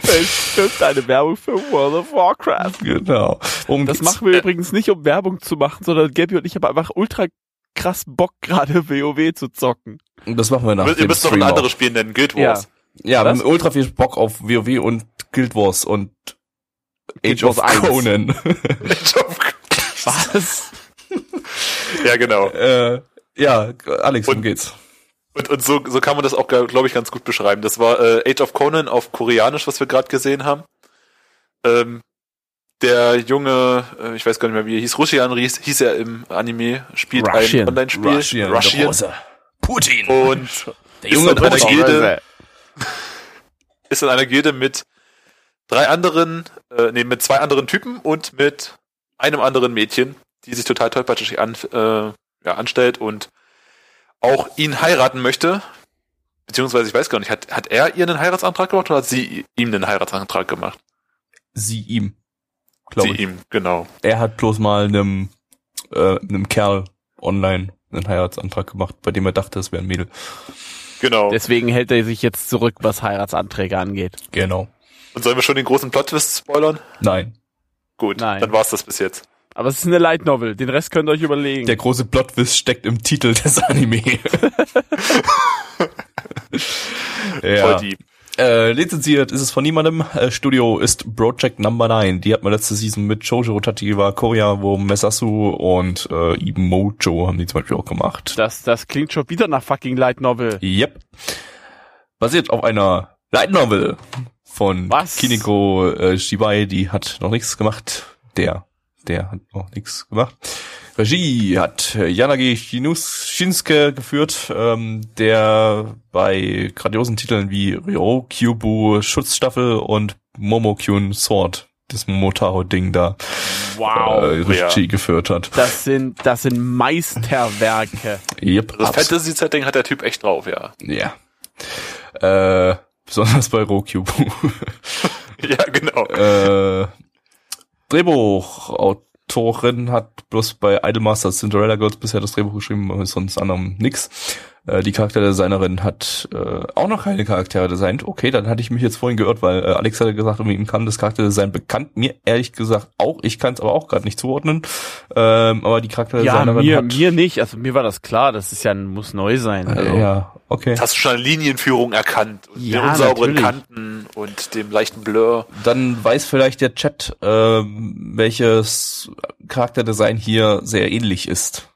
Es ist eine Werbung für World of Warcraft. genau. Worum Das machen wir übrigens nicht, um Werbung zu machen, sondern Gabby und ich haben einfach ultra krass Bock, gerade WoW zu zocken. Das machen wir nach Ihr dem müsst noch Stream ein anderes Spiel nennen, Guild Wars. Ja, wir Was? haben ultra viel Bock auf WoW und Guild Wars und Guild Age of Wars 1. Conan. Was? ja, genau. äh, ja, Alex, worum Und- geht's? Und, und so, so kann man das auch, glaube ich, ganz gut beschreiben. Das war äh, Age of Conan auf Koreanisch, was wir gerade gesehen haben. Ähm, der junge, äh, ich weiß gar nicht mehr, wie er hieß, Rushian hieß, hieß er im Anime, spielt Rushian. ein Online-Spiel. Russian, Rushian. Rose. Putin. Und der ist junge in einer. Gilde, ist in einer Gilde mit drei anderen, äh, nee, mit zwei anderen Typen und mit einem anderen Mädchen, die sich total tollpatschig an, äh, ja, anstellt und auch ihn heiraten möchte. Beziehungsweise, ich weiß gar nicht, hat, hat er ihr einen Heiratsantrag gemacht oder hat sie ihm einen Heiratsantrag gemacht? Sie ihm, glaube ich. ihm, genau. Er hat bloß mal einem, äh, einem Kerl online einen Heiratsantrag gemacht, bei dem er dachte, es wäre ein Mädel. Genau. Deswegen hält er sich jetzt zurück, was Heiratsanträge angeht. Genau. Und sollen wir schon den großen Plot-Twist spoilern? Nein. Gut, Nein. dann war's das bis jetzt. Aber es ist eine Light Novel. Den Rest könnt ihr euch überlegen. Der große Plotwist steckt im Titel des Anime. Voll ja. deep. Äh, lizenziert ist es von niemandem. Äh, Studio ist Project Number 9. Die hat man letzte Season mit Shoujo Tatiwa Korea, wo Mesasu und äh, Ibn Mojo haben die zum Beispiel auch gemacht. Das, das klingt schon wieder nach fucking Light Novel. Yep. Basiert auf einer Light Novel von Was? Kiniko äh, Shibai, die hat noch nichts gemacht. Der, der hat noch nichts gemacht. Regie hat äh, Yanagi Shinus Shinsuke geführt, ähm, der bei grandiosen Titeln wie Ryo Kyubu Schutzstaffel und Momokyun Sword, das Momotaro-Ding da, Wow. äh, Regie geführt hat. Das sind, das sind Meisterwerke. Yep, Das abs- Fantasy-Setting hat der Typ echt drauf, ja. Ja. Äh, besonders bei Rokyubu. Ja, genau. äh, Drehbuchautorin hat bloß bei Idolmasters Cinderella Girls bisher das Drehbuch geschrieben, sonst anderem nix. Äh, die Charakterdesignerin hat äh, auch noch keine Charaktere designt. Okay, dann hatte ich mich jetzt vorhin gehört, weil äh, Alex hatte gesagt, ihm kam das Charakterdesign bekannt. Mir ehrlich gesagt auch. Ich kann es aber auch gerade nicht zuordnen. Ähm, aber die Ja, Charakterdesignerin mir, hat... mir nicht. Also mir war das klar. Das ist ja, muss neu sein. Also. äh, ja, okay. Hast du schon eine Linienführung erkannt und Ja, den unsauberen natürlich. Kanten und dem leichten Blur. dann weiß vielleicht der Chat, ähm, welches Charakterdesign hier sehr ähnlich ist.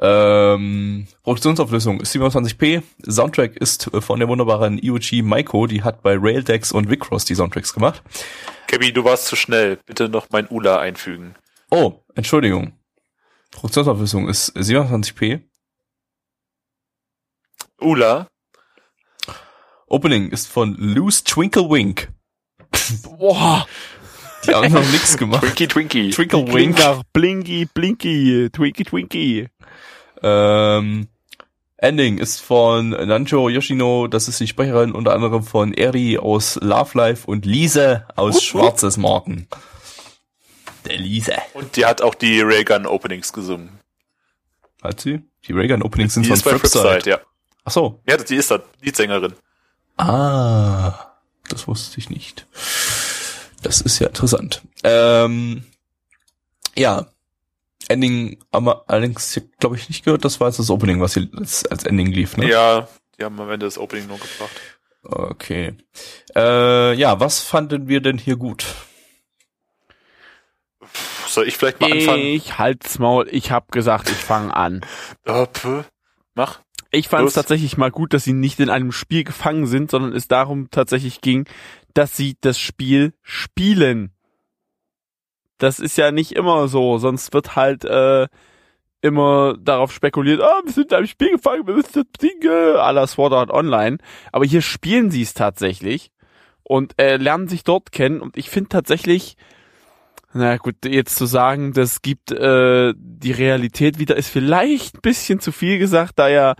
Ähm, Produktionsauflösung ist 27p. Soundtrack ist von der wunderbaren Iuchi Maiko, die hat bei Raildex und Vicross die Soundtracks gemacht. Kevin, du warst zu schnell. Bitte noch mein Ula einfügen. Oh, Entschuldigung. Produktionsauflösung ist 27p. Ula? Opening ist von Loose Twinkle Wink. Boah, Die haben noch nichts gemacht. Twinkie Twinkie. Twinkle Wink. nach Blinky, Blinky, Twinky, Twinky. Ähm, Ending ist von Nanjo Yoshino, das ist die Sprecherin unter anderem von Eri aus Love Life und Lise aus Wupp, wupp. Schwarzes Marken. Der Lise. Und die hat auch die Railgun Openings gesungen. Hat sie? Die Reagan Openings sind Die von ist bei Flipside. Flipside, ja. Ach so. Ja, die ist da, Leadsängerin. Ah, das wusste ich nicht. Das ist ja interessant. Ähm, ja. Ending, aber allerdings, glaube ich, nicht gehört, das war jetzt das Opening, was hier als, als Ending lief, ne? Ja, die haben am Ende das Opening nur gebracht. Okay. Äh, ja, was fanden wir denn hier gut? Soll ich vielleicht mal anfangen? Ich halt's Maul, ich hab gesagt, ich fange an. Pö. Mach. Ich fand es tatsächlich mal gut, dass sie nicht in einem Spiel gefangen sind, sondern es darum tatsächlich ging, dass sie das Spiel spielen. Das ist ja nicht immer so, sonst wird halt äh, immer darauf spekuliert, ah, wir sind in einem Spiel gefangen, wir müssen das Dinge, à la Sword Art Online. Aber hier spielen sie es tatsächlich und äh, lernen sich dort kennen und ich finde tatsächlich, na gut, jetzt zu sagen, das gibt äh, die Realität wieder, ist vielleicht ein bisschen zu viel gesagt, da ja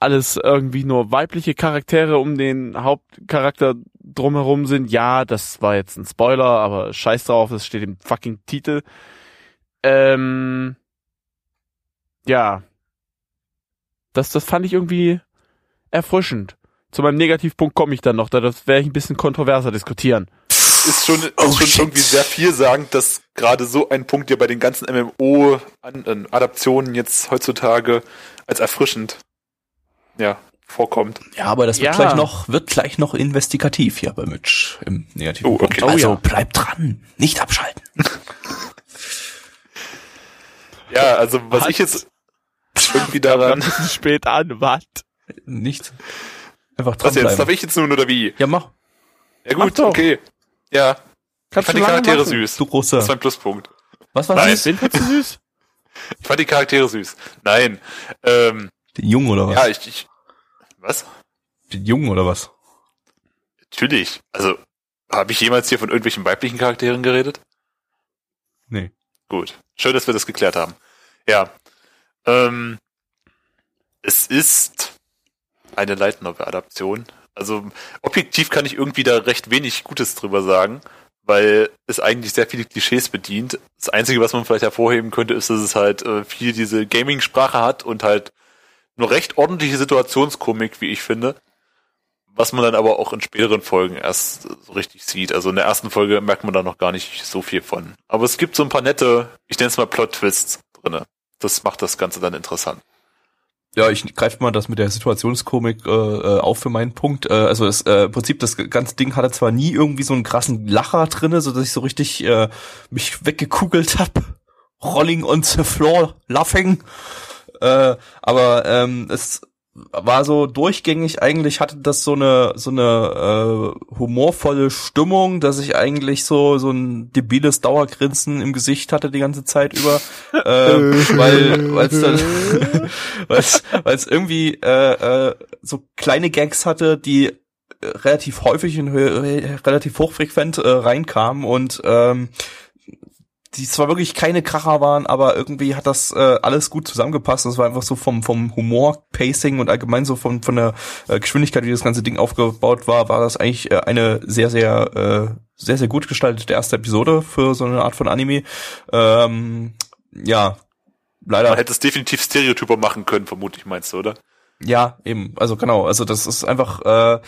alles irgendwie nur weibliche Charaktere um den Hauptcharakter drumherum sind. Ja, das war jetzt ein Spoiler, aber scheiß drauf, das steht im fucking Titel. Ähm, ja. Das, das fand ich irgendwie erfrischend. Zu meinem Negativpunkt komme ich dann noch, da das werde ich ein bisschen kontroverser diskutieren. Ist schon, ist Oh, schon shit. irgendwie sehr vielsagend, dass gerade so ein Punkt ja bei den ganzen MMO-Adaptionen jetzt heutzutage als erfrischend ja, vorkommt. Ja, aber das wird Ja. gleich noch, wird gleich noch investigativ hier bei Mitch im negativen Oh, okay. Also Oh, ja. bleibt dran, nicht abschalten. Ja, also was Was? ich jetzt irgendwie daran. spät an, was? Nicht einfach Was jetzt? Darf ich jetzt nun oder wie? Ja, mach. Ja Mach gut, doch. okay. Ja. Ich Kannst fand du die Charaktere machen. süß. Du großer. Das war ein Pluspunkt. Was war Nein. das? Den findest du süß? Ich fand die Charaktere süß. Nein. Ähm, Den Jungen oder was? ja, ich, ich. Was? Den Jungen oder was? Natürlich. Also, habe ich jemals hier von irgendwelchen weiblichen Charakteren geredet? Nee. Gut. Schön, dass wir das geklärt haben. Ja. Ähm, es ist eine Light Novel Adaption. Also objektiv kann ich irgendwie da recht wenig Gutes drüber sagen, weil es eigentlich sehr viele Klischees bedient. Das Einzige, was man vielleicht hervorheben könnte, ist, dass es halt äh, viel diese Gaming-Sprache hat und halt nur recht ordentliche Situationskomik, wie ich finde. Was man dann aber auch in späteren Folgen erst so richtig sieht. Also in der ersten Folge merkt man da noch gar nicht so viel von. Aber es gibt so ein paar nette, ich nenne es mal Plot-Twists drinne. Das macht das Ganze dann interessant. Ja, ich greife mal das mit der Situationskomik äh, äh, auf für meinen Punkt. Äh, also das äh, im Prinzip das ganze Ding hatte zwar nie irgendwie so einen krassen Lacher drinne, so dass ich so richtig äh, mich weggekugelt hab, rolling on the floor, laughing. Äh, aber ähm, es war so durchgängig eigentlich hatte das so eine so eine äh, humorvolle Stimmung, dass ich eigentlich so so ein debiles Dauergrinsen im Gesicht hatte die ganze Zeit über, äh, weil weil es dann weil es irgendwie äh, äh, so kleine Gags hatte, die relativ häufig und relativ hochfrequent äh, reinkamen und ähm, die zwar wirklich keine Kracher waren, aber irgendwie hat das äh, alles gut zusammengepasst. Das war einfach so vom vom Humor, Pacing und allgemein so von von der äh, Geschwindigkeit, wie das ganze Ding aufgebaut war, war das eigentlich äh, eine sehr sehr äh, sehr sehr gut gestaltete erste Episode für so eine Art von Anime. Ähm, ja, leider Man hätte es definitiv Stereotyper machen können, vermutlich meinst du, oder? ja, eben. Also genau. Also das ist einfach äh,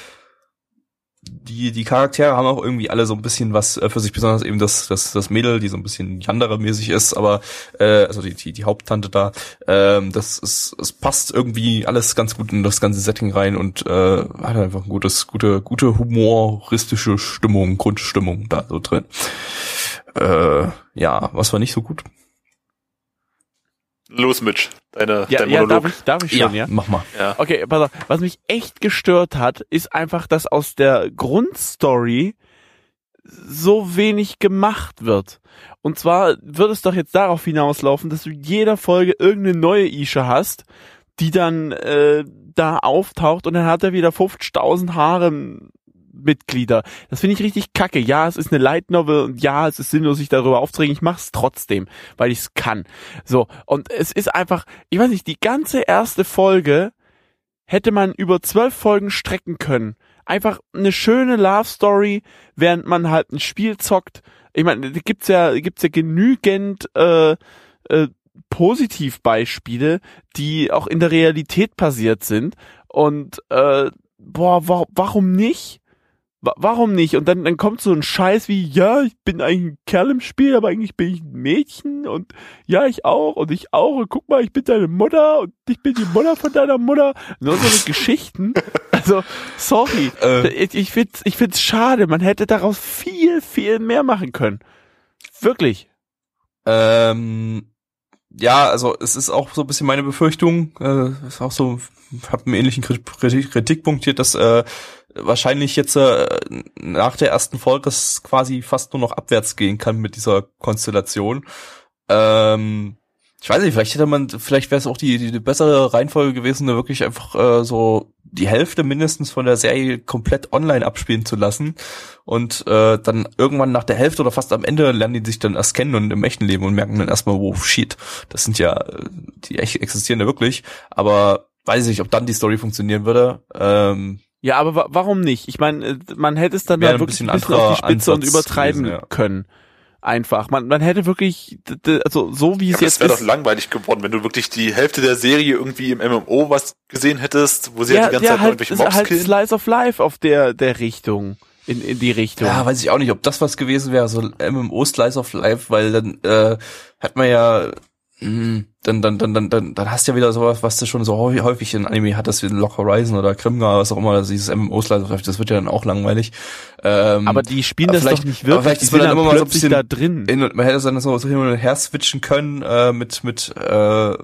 die die Charaktere haben auch irgendwie alle so ein bisschen was äh, für sich, besonders eben das das das Mädel, die so ein bisschen Yandere-mäßig ist, aber äh, also die die die Haupttante da. Ähm, das ist es passt irgendwie alles ganz gut in das ganze Setting rein und äh, hat einfach ein gutes gute gute humoristische Stimmung, Grundstimmung da so drin. Äh, ja, was war nicht so gut? Los, Mitch, deine, Ja, dein ja Monolog. darf ich, darf ich schon, ja? mach mal. Ja. Okay, pass auf. Was mich echt gestört hat, ist einfach, dass aus der Grundstory so wenig gemacht wird. Und zwar wird es doch jetzt darauf hinauslaufen, dass du in jeder Folge irgendeine neue Isha hast, die dann äh, da auftaucht und dann hat er wieder 50.000 Haare Mitglieder. Das finde ich richtig kacke. Ja, es ist eine Light Novel und ja, es ist sinnlos, sich darüber aufzuregen. Ich mach's trotzdem, weil ich es kann. So, und es ist einfach, ich weiß nicht, die ganze erste Folge hätte man über zwölf Folgen strecken können. Einfach eine schöne Love Story, während man halt ein Spiel zockt. Ich meine, gibt's ja, gibt's ja genügend äh, äh, Positivbeispiele, die auch in der Realität passiert sind. Und äh, boah, wa warum nicht? Wa- Warum nicht? Und dann, dann kommt so ein Scheiß wie, ja, ich bin eigentlich ein Kerl im Spiel, aber eigentlich bin ich ein Mädchen und ja, ich auch und ich auch und guck mal, ich bin deine Mutter und ich bin die Mutter von deiner Mutter. Nur so Geschichten. Also, sorry. Äh. Ich, ich find's, ich find's schade. Man hätte daraus viel, viel mehr machen können. Wirklich. Ähm, ja, also es ist auch so ein bisschen meine Befürchtung, äh, ist auch so, hab einen ähnlichen Kritik, Kritikpunkt hier, dass äh, wahrscheinlich jetzt äh, nach der ersten Folge es quasi fast nur noch abwärts gehen kann mit dieser Konstellation. Ähm, ich weiß nicht, vielleicht hätte man, vielleicht wäre es auch die, die, die bessere Reihenfolge gewesen, da wirklich einfach äh, so die Hälfte mindestens von der Serie komplett online abspielen zu lassen und äh, dann irgendwann nach der Hälfte oder fast am Ende lernen die sich dann erst kennen und im echten Leben und merken dann erstmal, wow, shit, das sind ja, die echt existieren ja wirklich, aber weiß ich nicht, ob dann die Story funktionieren würde. Ähm, Ja, aber wa warum nicht? Ich meine, äh, man hätte es dann Wäre da ein wirklich bisschen ein bisschen auf die Spitze und Ansatz übertreiben gewesen, ja. können. Einfach. Man, man hätte wirklich, also so wie es Ja, jetzt das wäre doch langweilig geworden, wenn du wirklich die Hälfte der Serie irgendwie im MMO was gesehen hättest, wo sie halt die ganze Zeit nur halt, irgendwelche ist Mobs halt killen. Slice of Life auf der, der Richtung. In, in die Richtung. Ja, weiß ich auch nicht, ob das was gewesen wäre, so MMO Slice of Life, weil dann äh, hat man ja dann dann dann dann dann dann hast du ja wieder sowas, was du schon so häufig, häufig in Anime hattest, wie Lock Horizon oder Grimgar, was auch immer, also dieses MMO Slice of Life, das wird ja dann auch langweilig. Ähm, aber die spielen aber das doch vielleicht- nicht wirklich. vielleicht ist man sind dann immer mal so ein bisschen da drin. in, man hätte dann so, so hin und her switchen können äh, mit mit äh, Ja,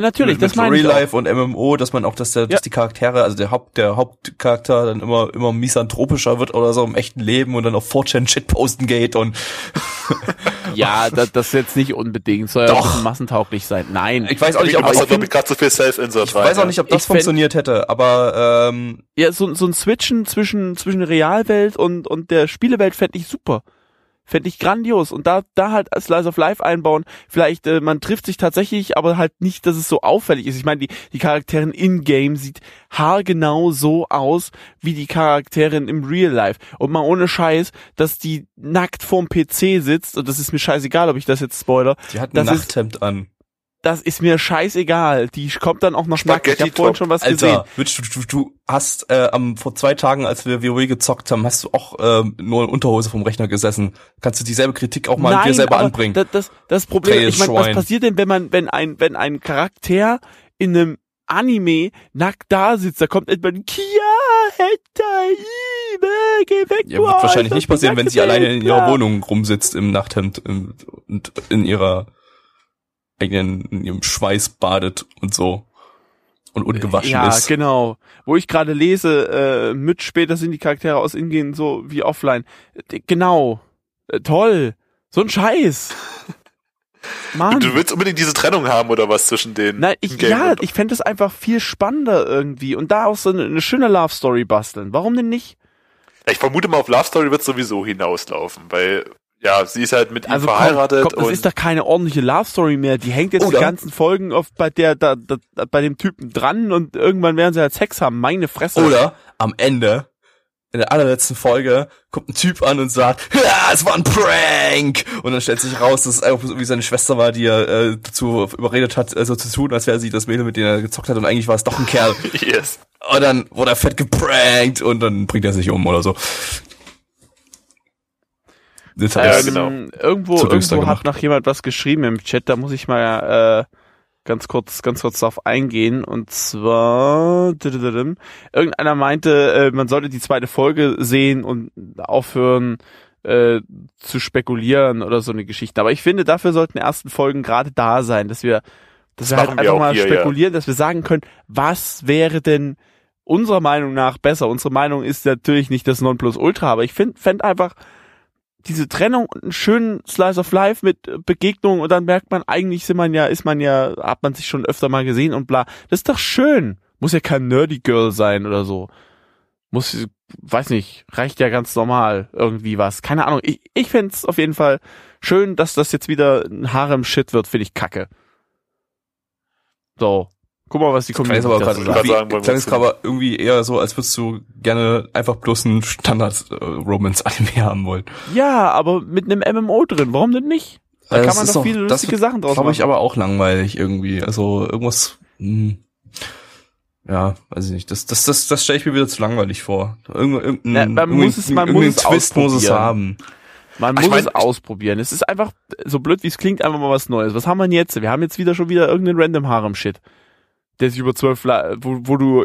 natürlich, mit, das mit meine ich Real. Life und MMO, dass man auch, dass der, Ja. dass die Charaktere, also der Haupt, der Hauptcharakter dann immer immer misanthropischer wird oder so im echten Leben und dann auf 4chan Shit posten geht und Ja, das, das jetzt nicht unbedingt. Soll ja Doch. auch massentauglich sein. Nein. ich weiß auch nicht, ob hast ich, da, glaube ich, gerade zu viel Self-Insert ich weiß auch nicht, ob das funktioniert hätte, aber ähm, Ja, so, so ein Switchen zwischen, zwischen Realwelt und, und der Spielewelt fände ich super. Fände ich grandios. Und da, da halt als Slice of Life einbauen. Vielleicht, äh, man trifft sich tatsächlich, aber halt nicht, dass es so auffällig ist. Ich meine, die, die Charakterin in-game sieht haargenau so aus, wie die Charakterin im Real Life. Und mal ohne Scheiß, dass die nackt vorm PC sitzt, und das ist mir scheißegal, ob ich das jetzt spoiler, die hat ein Das ist- Nachthemd an. Das ist mir scheißegal. Die kommt dann auch noch nackt. Ich habe vorhin schon was gesehen. Alter, Witch, du, du, du hast äh, am vor zwei Tagen, als wir WoW gezockt haben, hast du auch ähm, nur in Unterhose vom Rechner gesessen. Kannst du dieselbe Kritik auch mal dir selber anbringen? Das, das, das Problem, ich meine, was passiert denn, wenn man, wenn ein, wenn ein Charakter in einem Anime nackt da sitzt, da kommt etwas, Kia, Hentai, Ibe, geh weg, Ja, wird wahrscheinlich nicht passieren, wenn sie alleine in ihrer Wohnung rumsitzt im Nachthemd und in ihrer eigenen, in ihrem Schweiß badet und so. Und ungewaschen ja, ist. genau. Wo ich gerade lese, äh, mit später sind die Charaktere aus Ingame so wie offline. Äh, Genau. Äh, toll. So ein Scheiß. Mann. Du willst unbedingt diese Trennung haben oder was zwischen den Na, ich, Game ja, ich fände es einfach viel spannender irgendwie und da auch so eine, eine schöne Love Story basteln. Warum denn nicht? Ich vermute mal, auf Love Story wird sowieso hinauslaufen, weil ja, sie ist halt mit ihm Also komm, verheiratet komm, das und ist doch keine ordentliche Love Story mehr. Die hängt jetzt Oder- die ganzen Folgen auf bei der da, da, bei dem Typen dran und irgendwann werden sie halt Sex haben. Meine Fresse. Oder am Ende, in der allerletzten Folge, kommt ein Typ an und sagt, ja, es war ein Prank! Und dann stellt sich raus, dass es einfach so wie seine Schwester war, die er äh, dazu überredet hat, äh, so zu tun, als wäre sie das Mädel, mit dem er gezockt hat und eigentlich war es doch ein Kerl. yes. Und dann wurde er fett geprankt und dann bringt er sich um oder so. Das Ja, heißt, genau. Ähm, Irgendwo, Zu irgendwo hat gemacht. noch jemand was geschrieben im Chat, da muss ich mal äh, ganz kurz, ganz kurz darauf eingehen. Und zwar, irgendeiner meinte, äh, man sollte die zweite Folge sehen und aufhören äh, zu spekulieren oder so eine Geschichte. Aber ich finde, dafür sollten die ersten Folgen gerade da sein, dass wir, dass Das wir halt wir einfach auch mal hier, ja. spekulieren, dass wir sagen können, was wäre denn unserer Meinung nach besser. Unsere Meinung ist natürlich nicht das Nonplusultra, aber ich finde fänd einfach diese Trennung und einen schönen Slice of Life mit äh, Begegnungen und dann merkt man, eigentlich sind man ja, ist man ja, hat man sich schon öfter mal gesehen und bla. Das ist doch schön. Muss ja kein Nerdy Girl sein oder so. Muss, weiß nicht, reicht ja ganz normal irgendwie was. Keine Ahnung. Ich, ich fände auf jeden Fall schön, dass das jetzt wieder ein Harem-Shit wird, finde ich kacke. So. Guck mal, was die Community aber dazu gerade sagt. grad sagen, jetzt aber irgendwie eher so, als würdest du gerne einfach bloß einen Standard-Romance-Anime haben wollen. Ja, aber mit einem MMO drin. Warum denn nicht? Da Äh, kann das man doch viele das lustige wird, Sachen draus machen. ich aber auch langweilig irgendwie. Also irgendwas. Hm. ja, weiß ich nicht. Das, das, das, das stelle ich mir wieder zu langweilig vor. Irgend, irgendein, Na, man irgendein- muss es- man muss es Twist muss es ausprobieren. haben. Man Ach, muss ich mein- es ausprobieren. Es ist einfach, so blöd wie es klingt, einfach mal was Neues. Was haben wir denn jetzt? Wir haben jetzt wieder schon wieder irgendeinen random Harem-Shit. Der sich über zwölf, La- wo, wo du,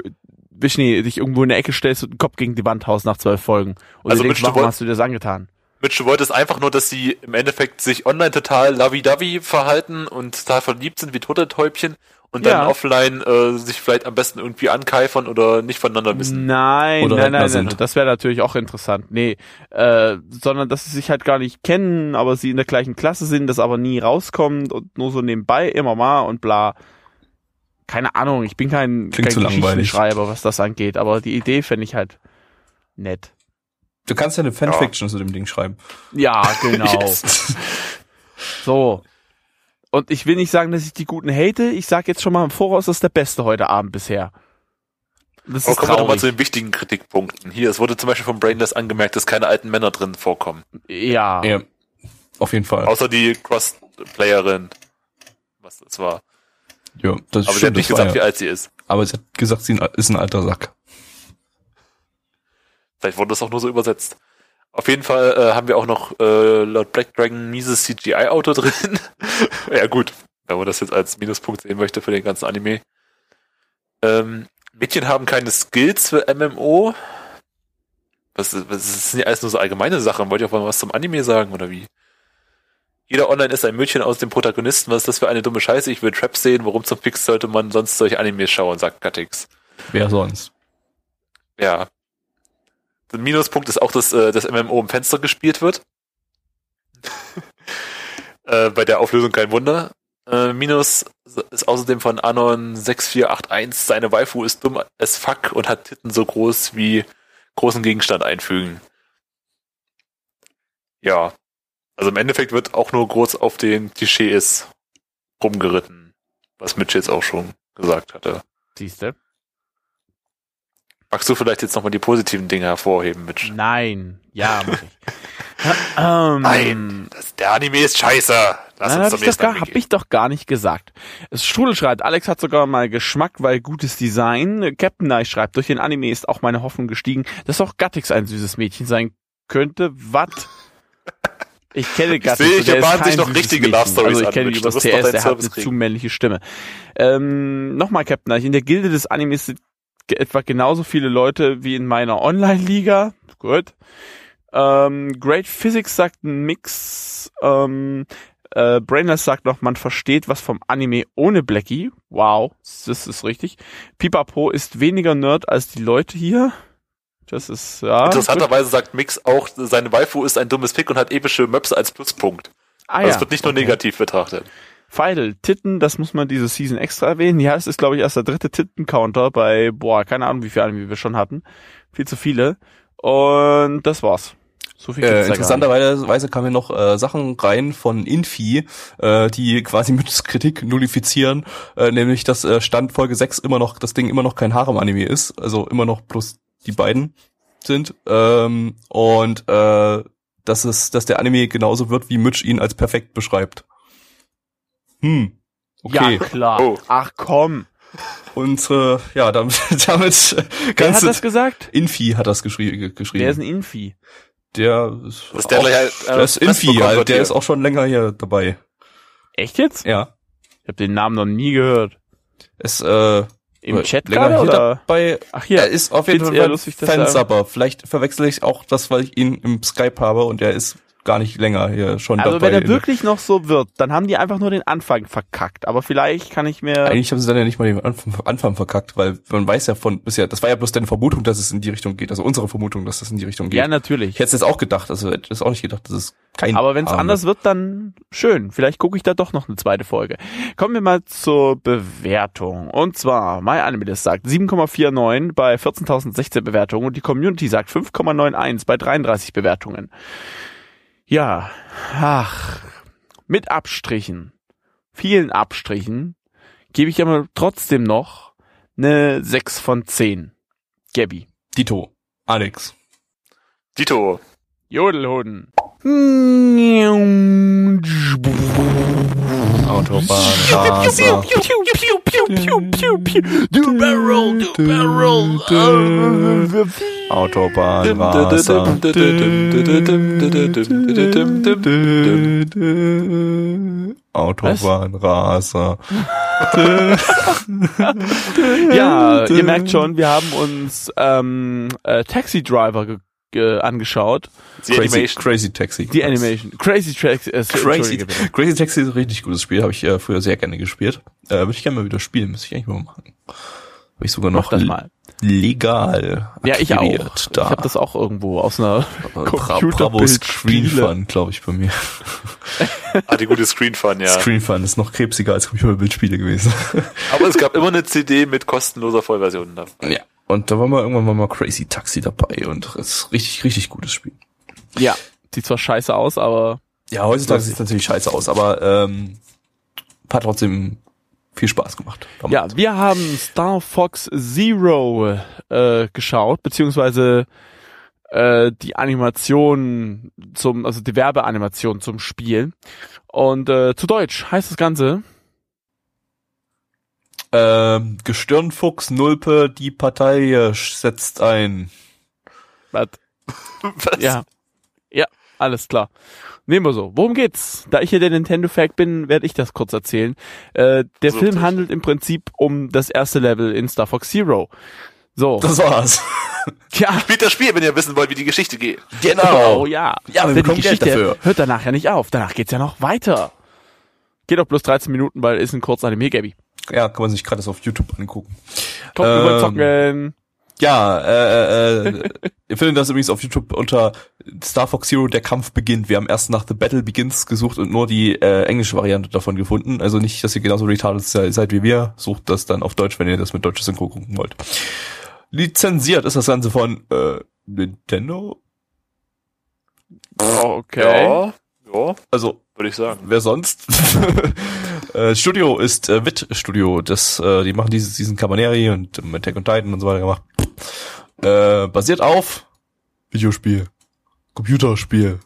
Wischni, dich irgendwo in der Ecke stellst und den Kopf gegen die Wand haust nach zwölf Folgen. Und Also du denkst, warum hast du dir das angetan? Mitch, du wolltest einfach nur, dass sie im Endeffekt sich online total lovey-dovey verhalten und total verliebt sind wie Turteltäubchen und dann Ja. offline äh, sich vielleicht am besten irgendwie ankeifern oder nicht voneinander wissen. Nein, Oder nein, nein, nein. sind. Das wäre natürlich auch interessant. Nee, äh, sondern dass sie sich halt gar nicht kennen, aber sie in der gleichen Klasse sind, das aber nie rauskommt und nur so nebenbei immer mal und bla. Keine Ahnung, ich bin kein, Klingt kein. Geschichtsschreiber, was das angeht, aber die Idee fände ich halt nett. Du kannst ja eine Fanfiction zu dem Ding schreiben. Ja, genau. Yes. So. Und ich will nicht sagen, dass ich die Guten hate. Ich sag jetzt schon mal im Voraus, das ist der beste heute Abend bisher. Das Aber ist kommen wir doch mal zu den wichtigen Kritikpunkten. Hier, es wurde zum Beispiel von Brainless angemerkt, dass keine alten Männer drin vorkommen. Ja. Ja. Auf jeden Fall. Außer die Cross-Playerin. Was das war. Ja, das Aber sie hat stimmt, nicht gesagt, wie ja. alt sie ist. Aber sie hat gesagt, sie ist ein alter Sack. Vielleicht wurde das auch nur so übersetzt. Auf jeden Fall äh, haben wir auch noch äh, laut Black Dragon mieses CGI-Auto drin. ja gut, wenn man das jetzt als Minuspunkt sehen möchte für den ganzen Anime. Ähm, Mädchen haben keine Skills für MMO. Was, was das sind ja alles nur so allgemeine Sachen. Wollt ihr auch mal was zum Anime sagen oder wie? Jeder Online ist ein Mädchen aus dem Protagonisten. Was ist das für eine dumme Scheiße? Ich will Traps sehen. Warum zum Fix sollte man sonst solche Animes schauen, sagt Katix. Wer sonst? Ja. Der Minuspunkt ist auch, dass äh, das MMO im Fenster gespielt wird. äh, bei der Auflösung kein Wunder. Äh, Minus ist außerdem von Anon6481, seine Waifu ist dumm as fuck und hat Titten so groß wie großen Gegenstand einfügen. Ja. Also im Endeffekt wird auch nur groß auf den Klischees rumgeritten, was Mitch jetzt auch schon gesagt hatte. Siehste? Magst du vielleicht jetzt nochmal die positiven Dinge hervorheben, Mitch? Nein. Ja, mach ich. ähm, Nein, das, der Anime ist scheiße. Lass Nein, uns hab ich, doch nächsten gar, hab ich doch gar nicht gesagt. Es Strudel schreibt, Alex hat sogar mal Geschmack, weil gutes Design. Captain Nice schreibt, durch den Anime ist auch meine Hoffnung gestiegen, dass auch Gattix ein süßes Mädchen sein könnte. Was? Ich kenne Gattix. sehe, und hier der ist bahnen sich noch richtige. Love Stories Also ich kenne übers TS, der hat eine zu männliche Stimme. Ähm, Nochmal Captain in der Gilde des Animes sind etwa genauso viele Leute wie in meiner Online-Liga. Gut. Ähm, Great Physics sagt ein Mix. Ähm, äh, Brainless sagt noch, man versteht was vom Anime ohne Blackie. Wow, das ist richtig. Pipapo ist weniger Nerd als die Leute hier. Das ist, ja. gut. Interessanterweise sagt Mix auch, seine Waifu ist ein dummes Pick und hat epische Möpse als Pluspunkt. Ah, Also ja. es wird nicht nur Okay. negativ betrachtet. Feidel, Titten, das muss man diese Season extra erwähnen. Ja, es ist, glaube ich, erst der dritte Titten-Counter bei, boah, keine Ahnung, wie viele Anime wir schon hatten. Viel zu viele. Und das war's. So viel Äh, interessanterweise kamen hier noch äh, Sachen rein von Infi, äh, die quasi mit Kritik nullifizieren, äh, nämlich dass äh, Stand Folge 6 immer noch, das Ding immer noch kein Harem-Anime ist, also immer noch plus die beiden sind. Ähm, und äh, dass es, dass der Anime genauso wird, wie Mitch ihn als perfekt beschreibt. Hm. Okay. Ja, klar. Oh. Ach komm. Und äh, ja, damit, damit Wer kannst hat du das gesagt? Infi hat das geschrie Wer geschrieben. ist ein Infi? Der ist, ist der auch, gleich, äh, der ist Infi, halt, der hier. ist auch schon länger hier dabei. Echt jetzt? Ja. Ich habe den Namen noch nie gehört. Ist äh, Im Chat länger gerade hier oder? dabei. Ach hier. er ist auf jeden Fall lustig, er- Fansubber. Vielleicht verwechsel ich auch das, weil ich ihn im Skype habe und er ist gar nicht länger hier schon Also dabei. wenn er wirklich noch so wird, dann haben die einfach nur den Anfang verkackt. Aber vielleicht kann ich mir. Eigentlich haben sie dann ja nicht mal den Anfang, verkackt, weil man weiß ja von bisher, das war ja bloß deine Vermutung, dass es in die Richtung geht, also unsere Vermutung, dass es in die Richtung geht. ja, natürlich. ich hätte es jetzt auch gedacht, also hätte es auch nicht gedacht, dass es kein Aber wenn es anders wird, dann schön. Vielleicht gucke ich da doch noch eine zweite Folge. Kommen wir mal zur Bewertung. Und zwar, MyAnimeList sagt 7,49 bei 14.016 Bewertungen und die Community sagt 5,91 bei 33 Bewertungen. Ja, ach, mit Abstrichen, vielen Abstrichen, gebe ich aber trotzdem noch eine 6 von 10. Gabby. Dito, Alex. Dito. Jodelhoden. Autobahnraser. Do barrel, do barrel. Autobahnraser. Autobahnraser. Ja, ihr merkt schon, wir haben uns ähm, äh, Taxi Driver ge ge angeschaut. Die Crazy, Animation. Crazy Taxi. Die Animation. Crazy Tracks. Äh, Crazy. Crazy Taxi ist ein richtig gutes Spiel, habe ich äh, früher sehr gerne gespielt. Äh, Würde ich gerne mal wieder spielen, müsste ich eigentlich mal machen. Habe ich sogar noch das mal. legal Ja, ich auch. akquiriert Ich habe das auch irgendwo aus einer Bra Bravo. Screen Fun, glaube ich, bei mir. Ah, die gute Screen Fun, ja. Screen Fun ist noch krebsiger als Computerbildspiele gewesen. Aber es gab immer eine CD mit kostenloser Vollversion dabei. ja. Und da war mal irgendwann mal, mal Crazy Taxi dabei und das ist richtig, richtig gutes Spiel. Ja, sieht zwar scheiße aus, aber Ja, heutzutage sieht es natürlich scheiße aus, aber ähm, hat trotzdem viel Spaß gemacht. ja, wir haben Star Fox Zero äh, geschaut, beziehungsweise äh, die Animation zum, also die Werbeanimation zum Spiel. Und äh, zu Deutsch heißt das Ganze Ähm, Gestirnfuchs, Nulpe, die Partei äh, setzt ein. was? Was? Ja. Ja, alles klar. Nehmen wir so. Worum geht's? Da ich hier der Nintendo-Fact bin, werde ich das kurz erzählen. Äh, der So Film richtig. handelt im Prinzip um das erste Level in Star Fox Zero. So. Das war's. ja. Spielt das Spiel, wenn ihr wissen wollt, wie die Geschichte geht. Oh ja. Ja, wir Denn die bekommen Geld Geschichte dafür. hört danach ja nicht auf. Danach geht's ja noch weiter. Geht auch bloß 13 Minuten, weil ist ein kurzer Anime, Gabi. Ja, kann man sich gerade das auf YouTube angucken. Wir wollen Ähm, zocken. Ja, äh, äh, ihr findet das übrigens auf YouTube unter Star Fox Zero, der Kampf beginnt. Wir haben erst nach The Battle Begins gesucht und nur die äh, englische Variante davon gefunden. Also nicht, dass ihr genauso retarded se- seid wie wir. Sucht das dann auf Deutsch, wenn ihr das mit deutscher Synchro gucken wollt. Lizenziert ist das Ganze von äh, Nintendo. Okay. Ja, ja, Also würde ich sagen. wer sonst? äh, Studio ist äh, Wit Studio. Das, äh, die machen dieses, diesen Cabaneri und ähm, Attack on Titan und so weiter gemacht. Äh, basiert auf Videospiel, Computerspiel,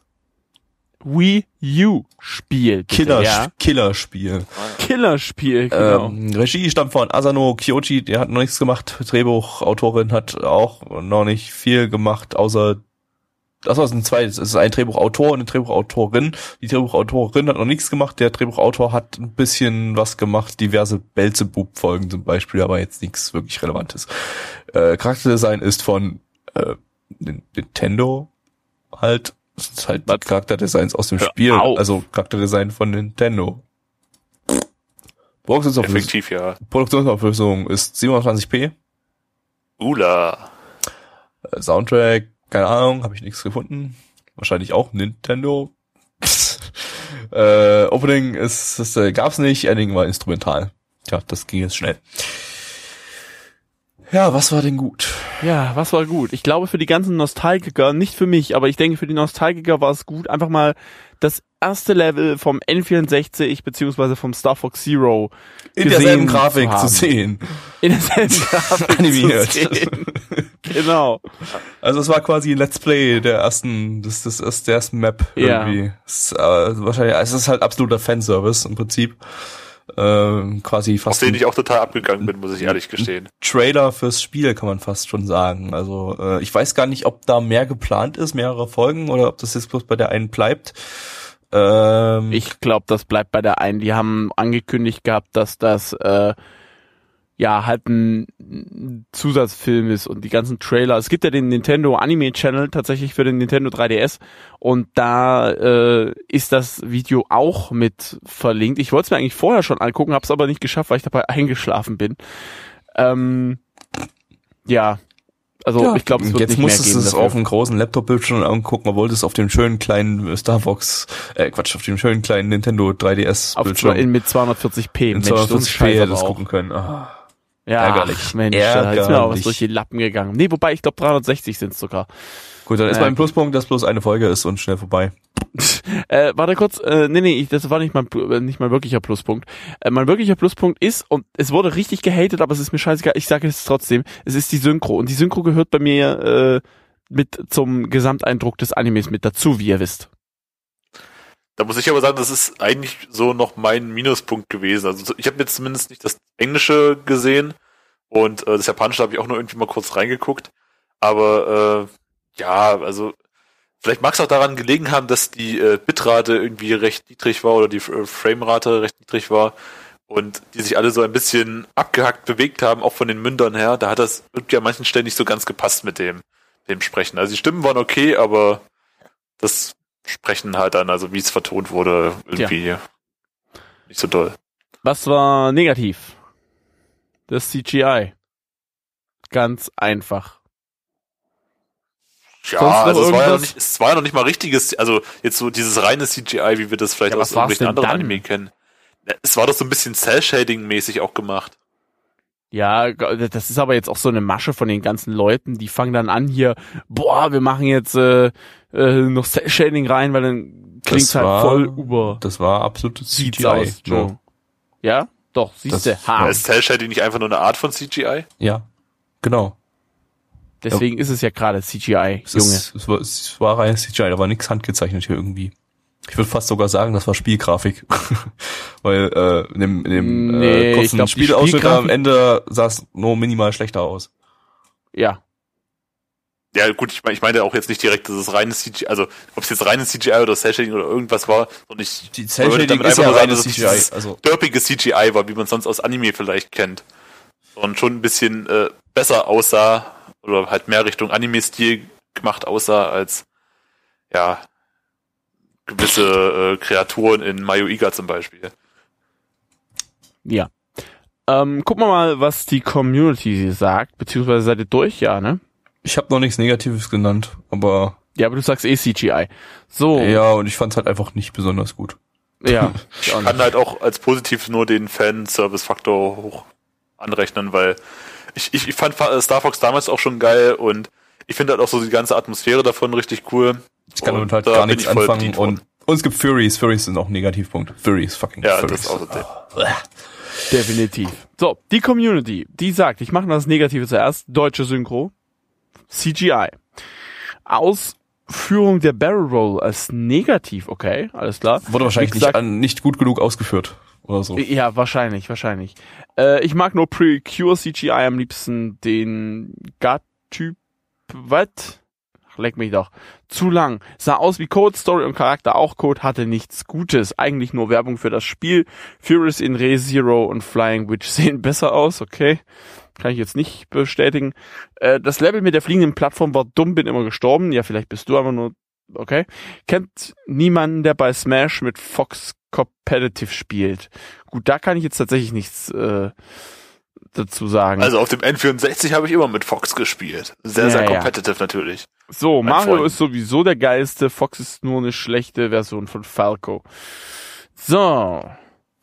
Wii U Spiel. bitte, Killer, Ja. Killerspiel. Killerspiel, genau. Ähm, Regie stammt von Asano Kyoji, der hat noch nichts gemacht. Drehbuchautorin hat auch noch nicht viel gemacht, außer Es sind zwei. Es ist ein Drehbuchautor und eine Drehbuchautorin. Die Drehbuchautorin hat noch nichts gemacht. Der Drehbuchautor hat ein bisschen was gemacht. Diverse Belzebub-Folgen zum Beispiel, aber jetzt nichts wirklich Relevantes. Äh, Charakterdesign ist von äh, Nin- Nintendo halt. Das ist halt Was? Charakterdesigns aus dem Hör Spiel. auf. Also Charakterdesign von Nintendo. Effektiv, ja. Produktionsauflösung ist 720p. Ula. Äh, Soundtrack, keine Ahnung, habe ich nichts gefunden. Wahrscheinlich auch Nintendo. äh, Opening ist, das äh, gab's nicht, Ending war instrumental. Ja, das ging jetzt schnell. Ja, was war denn gut? Ja, was war gut? Ich glaube für die ganzen Nostalgiker, nicht für mich, aber ich denke für die Nostalgiker war es gut, einfach mal das erste Level vom N64 beziehungsweise vom Star Fox Zero In derselben Grafik zu, zu sehen. in derselben Grafik Animiert. zu sehen. genau. Also es war quasi ein Let's Play der ersten, das, das ist der ersten Map Ja. irgendwie. Es, ist, äh, wahrscheinlich, es ist halt absoluter Fanservice im Prinzip. Ähm, quasi Auf fast den ein ich auch total abgegangen bin, muss ich ehrlich gestehen. Trailer fürs Spiel, kann man fast schon sagen. Also äh, ich weiß gar nicht, ob da mehr geplant ist, mehrere Folgen, oder ob das jetzt bloß bei der einen bleibt. Ähm, Ich glaube, das bleibt bei der einen. Die haben angekündigt gehabt, dass das äh, ja halt ein Zusatzfilm ist und die ganzen Trailer. Es gibt ja den Nintendo Anime Channel tatsächlich für den Nintendo 3DS und da äh, ist das Video auch mit verlinkt. Ich wollte es mir eigentlich vorher schon angucken, habe es aber nicht geschafft, weil ich dabei eingeschlafen bin. Ähm, ja, also ja, ich glaube, es wird jetzt nicht mehr musstest geben du es dafür. auf einem großen Laptop-Bildschirm angucken, man wollte es auf dem schönen kleinen Star Fox, äh, Quatsch, auf dem schönen kleinen Nintendo auf 3DS-Bildschirm in, mit 240p. in Mensch, so ein 240p Scheiß hätte aber das auch. gucken können. Ah. Ja, Ärgerlich. Ach, Mensch, da ist mir auch was Ärgerlich. durch die Lappen gegangen. Nee, wobei, ich glaube 360 sind sogar. Gut, dann ist Ja. mein Pluspunkt, dass bloß eine Folge ist und schnell vorbei. Äh, warte kurz, äh, nee, nee, ich, das war nicht mein, äh, nicht mein wirklicher Pluspunkt. Äh, mein wirklicher Pluspunkt ist, und es wurde richtig gehatet, aber es ist mir scheißegal, ich sage es trotzdem, es ist die Synchro. Und die Synchro gehört bei mir äh, mit zum Gesamteindruck des Animes mit dazu, wie ihr wisst. Da muss ich aber sagen, das ist eigentlich so noch mein Minuspunkt gewesen. Also ich habe jetzt zumindest nicht das Englische gesehen und äh, das Japanische habe ich auch nur irgendwie mal kurz reingeguckt. Aber äh, ja, also vielleicht mag es auch daran gelegen haben, dass die äh, Bitrate irgendwie recht niedrig war oder die äh, Framerate recht niedrig war und die sich alle so ein bisschen abgehackt bewegt haben, auch von den Mündern her. Da hat das irgendwie an manchen Stellen nicht so ganz gepasst mit dem, dem Sprechen. Also die Stimmen waren okay, aber das Sprechen halt dann, also wie es vertont wurde, irgendwie ja. nicht so doll. Was war negativ? Das CGI. Ganz einfach. Ja, also es war ja, noch nicht, es war ja noch nicht mal richtiges, also jetzt so dieses reine CGI, wie wir das vielleicht ja, aus irgendwelchen anderen dann? Anime kennen. Es war doch so ein bisschen Cell-Shading-mäßig auch gemacht. Ja, das ist aber jetzt auch so eine Masche von den ganzen Leuten, die fangen dann an hier, boah, wir machen jetzt äh, äh, noch Cell-Shading rein, weil dann klingt halt war, voll über. Das war absolut CGI. Aus, Joe. Ja, doch, siehst du. Ha. Ist Cell-Shading nicht einfach nur eine Art von CGI? Ja, genau. Deswegen ja. ist es ja gerade CGI, es Junge. Ist, es, war, es war rein CGI, da war nichts handgezeichnet hier irgendwie. Ich würde fast sogar sagen, das war Spielgrafik. Weil äh, in dem, in dem äh, nee, äh, kurzen glaub, Spielausschnitt am Ende sah es nur minimal schlechter aus. Ja. Ja, gut, ich meine ich meine auch jetzt nicht direkt, dass es reines CGI, also ob es jetzt reines CGI oder Cell-Shading oder irgendwas war, und ich Die Cell-Shading ist ja reines CGI, also dörpige CGI war, wie man sonst aus Anime vielleicht kennt. Und schon ein bisschen äh, besser aussah oder halt mehr Richtung Anime-Stil gemacht aussah als ja gewisse äh, Kreaturen in Mayoiga zum Beispiel. Ja. Ähm, gucken wir mal, was die Community sagt, beziehungsweise seid ihr durch, ja, ne? Ich habe noch nichts Negatives genannt, aber. Ja, aber du sagst eh CGI. So. Ja, und ich fand's halt einfach nicht besonders gut. Ja. ich kann halt auch als positiv nur den Fan-Service-Faktor hoch anrechnen, weil ich, ich, ich fand Star Fox damals auch schon geil und ich finde halt auch so die ganze Atmosphäre davon richtig cool. Ich kann damit halt gar nichts anfangen und, und es gibt Furies. Furies sind auch ein Negativpunkt. Furies, fucking ja, Furies. Das ist auch so oh. Definitiv. So, die Community, die sagt, ich mache das Negative zuerst, deutsche Synchro, CGI. Ausführung der Barrel Roll als negativ, okay, alles klar. Wurde wahrscheinlich gesagt, nicht, nicht gut genug ausgeführt oder so. Ja, wahrscheinlich, wahrscheinlich. Äh, ich mag nur Precure CGI am liebsten den Gut-Typ, was? leck mich doch. Zu lang. Sah aus wie Code, Story und Charakter auch Code, hatte nichts Gutes. Eigentlich nur Werbung für das Spiel. Furious in Re Zero und Flying Witch sehen besser aus, okay. Kann ich jetzt nicht bestätigen. Äh, das Level mit der fliegenden Plattform war dumm, bin immer gestorben. Ja, vielleicht bist du aber nur, okay. Kennt niemanden, der bei Smash mit Fox Competitive spielt. Gut, da kann ich jetzt tatsächlich nichts, äh, dazu sagen. Also auf dem N64 habe ich immer mit Fox gespielt. Sehr, ja, sehr competitive ja. natürlich. So, mein Mario Freund. ist sowieso der geilste, Fox ist nur eine schlechte Version von Falco. So.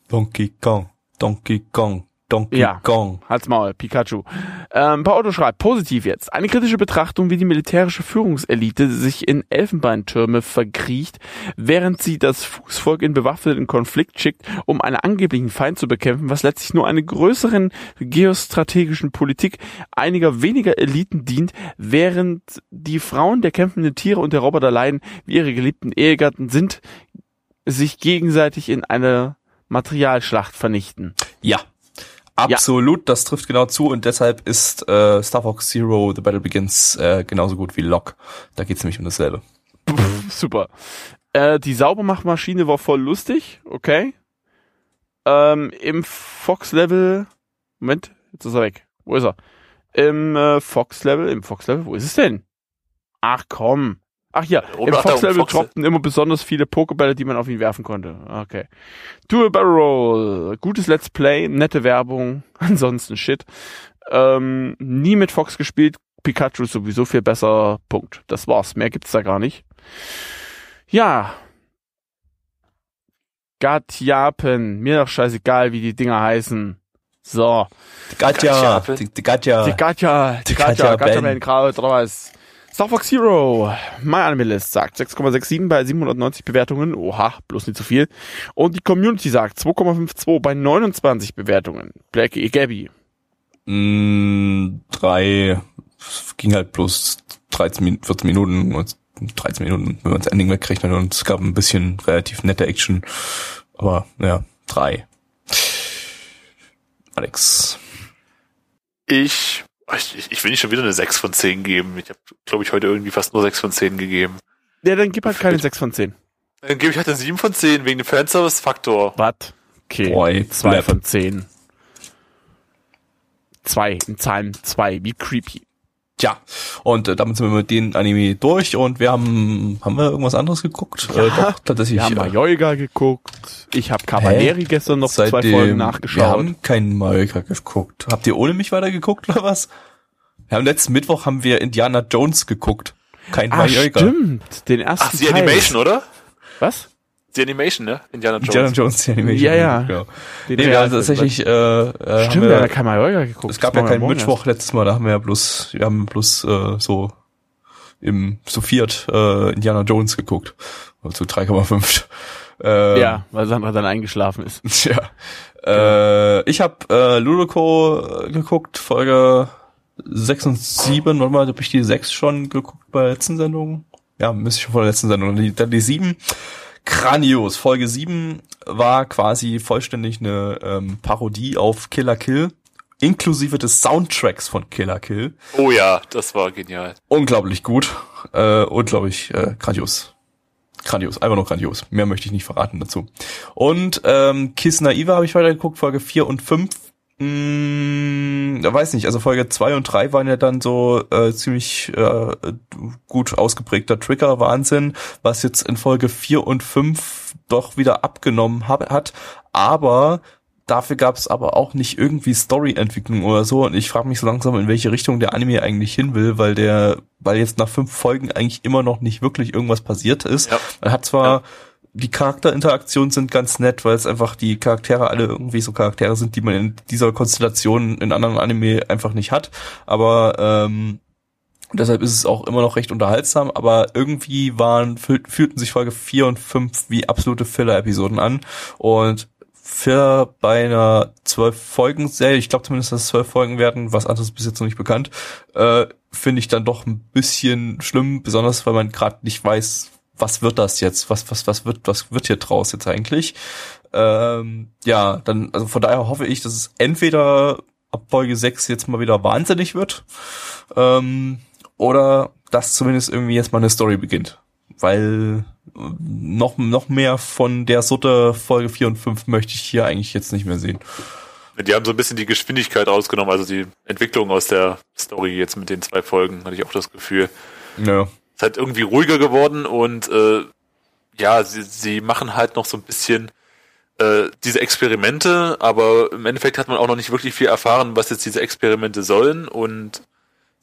Donkey Kong, Donkey Kong. Donkey ja, Kong. Halt's Maul, Pikachu. Ähm, Paolo schreibt, positiv jetzt. Eine kritische Betrachtung, wie die militärische Führungselite sich in Elfenbeintürme verkriecht, während sie das Fußvolk in bewaffneten Konflikt schickt, um einen angeblichen Feind zu bekämpfen, was letztlich nur einer größeren geostrategischen Politik einiger weniger Eliten dient, während die Frauen der kämpfenden Tiere und der Roboter leiden, wie ihre geliebten Ehegatten sind, sich gegenseitig in einer Materialschlacht vernichten. Ja, Absolut, ja. das trifft genau zu und deshalb ist äh, Star Fox Zero The Battle Begins äh, genauso gut wie Lock. Da geht's nämlich um dasselbe. Super. Äh, die Saubermachmaschine war voll lustig, okay. Ähm, Im Fox-Level, Moment, jetzt ist er weg. Wo ist er? Im äh, Fox-Level, im Fox-Level, wo ist es denn? Ach komm. Ach ja, im Fox-Level Fox droppten immer besonders viele Pokebälle, die man auf ihn werfen konnte. Okay. Dual Barrel Roll, gutes Let's Play, nette Werbung, ansonsten Shit. Ähm, nie mit Fox gespielt, Pikachu ist sowieso viel besser, Punkt. Das war's, mehr gibt's da gar nicht. Ja. Gatjapen, mir doch scheißegal, wie die Dinger heißen. So. Die Gatja, die, die Gatja. Die Gatja, die Gatja, Gatja, Gatja, Star Fox Hero, My Anime List sagt 6,67 bei 790 Bewertungen. Oha, bloß nicht zu viel. Und die Community sagt 2,52 bei 29 Bewertungen. Black E. Gabby. Mm, drei, ging halt bloß 13, 14 Minuten. 13 Minuten, wenn man das Ending wegrechnet und es gab ein bisschen relativ nette Action. Aber ja, drei. Alex. Ich, ich, ich will nicht schon wieder eine 6 von 10 geben. Ich habe, glaube ich, heute irgendwie fast nur 6 von 10 gegeben. Ja, dann gib halt keine 6 von 10. Dann gebe ich halt eine 7 von 10 wegen dem Fanservice-Faktor. Was? Okay. Boy, 2 Blab. von 10. 2 in Zahlen 2, wie creepy. Tja, und äh, damit sind wir mit den Anime durch und wir haben, haben wir irgendwas anderes geguckt? Ja, äh, doch, tatsächlich. Wir haben äh, Majoiga geguckt. Ich habe Cabaneri gestern noch zwei seitdem- Folgen Wir nachgeschaut. haben keinen Majoika geguckt. Habt ihr ohne mich weiter geguckt oder was? Wir haben letzten Mittwoch haben wir Indiana Jones geguckt. Kein Ah, Majoika. stimmt. Den ersten Ach, die Teil. Animation, oder? Was? Die Animation, ne? Indiana Jones. Indiana Jones die Animation. Ja, ja. Genau. Den Nee, wir haben Real- tatsächlich, äh, äh, Stimmt, haben wir haben ja wir, kein Majoiga geguckt. es gab ja keinen Mittwoch letztes Mal, da haben wir ja bloß, wir haben bloß äh, so im zu viert äh, Indiana Jones geguckt. Also zu 3,5. erst. Äh, Ja, weil Sandra dann eingeschlafen ist. Tja. Äh, ich habe äh, Ludoko äh, geguckt, Folge 6 und 7. Warte mal, habe ich die 6 schon geguckt bei der letzten Sendung? Ja, müsste ich schon vor der letzten Sendung. Die, dann die 7. Grandios. Folge 7 war quasi vollständig eine ähm, Parodie auf Killer Kill, inklusive des Soundtracks von Killer Kill. Oh ja, das war genial. Unglaublich gut. Äh, unglaublich äh, grandios. Grandios, einfach nur grandios. Mehr möchte ich nicht verraten dazu. Und ähm, Kiss Naiva habe ich weitergeguckt, Folge 4 und 5. Da weiß nicht, also Folge 2 und 3 waren ja dann so äh, ziemlich äh, gut ausgeprägter Trigger-Wahnsinn, was jetzt in Folge 4 und 5 doch wieder abgenommen hab, hat. Aber dafür gab es aber auch nicht irgendwie Story-Entwicklung oder so. Und ich frage mich so langsam, in welche Richtung der Anime eigentlich hin will, weil der, weil jetzt nach fünf Folgen eigentlich immer noch nicht wirklich irgendwas passiert ist. Ja. Man hat zwar Ja. Die Charakterinteraktionen sind ganz nett, weil es einfach die Charaktere alle irgendwie so Charaktere sind, die man in dieser Konstellation in anderen Anime einfach nicht hat. Aber ähm, deshalb ist es auch immer noch recht unterhaltsam, aber irgendwie waren fühl- fühlten sich Folge 4 und 5 wie absolute Filler-Episoden an. Und Filler bei einer zwölf Folgen Serie, ich glaube zumindest, dass es zwölf Folgen werden, was anderes bis jetzt noch nicht bekannt, äh, finde ich dann doch ein bisschen schlimm, besonders weil man gerade nicht weiß, was wird das jetzt, was was was wird was wird hier draus jetzt eigentlich. Ähm, ja, dann also von daher hoffe ich, dass es entweder ab Folge 6 jetzt mal wieder wahnsinnig wird ähm, oder dass zumindest irgendwie jetzt mal eine Story beginnt, weil äh, noch noch mehr von der Sutte Folge 4 und 5 möchte ich hier eigentlich jetzt nicht mehr sehen. Die haben so ein bisschen die Geschwindigkeit rausgenommen, also die Entwicklung aus der Story jetzt mit den zwei Folgen, hatte ich auch das Gefühl. Ja. Ist halt irgendwie ruhiger geworden und äh, ja, sie, sie machen halt noch so ein bisschen äh, diese Experimente, aber im Endeffekt hat man auch noch nicht wirklich viel erfahren, was jetzt diese Experimente sollen und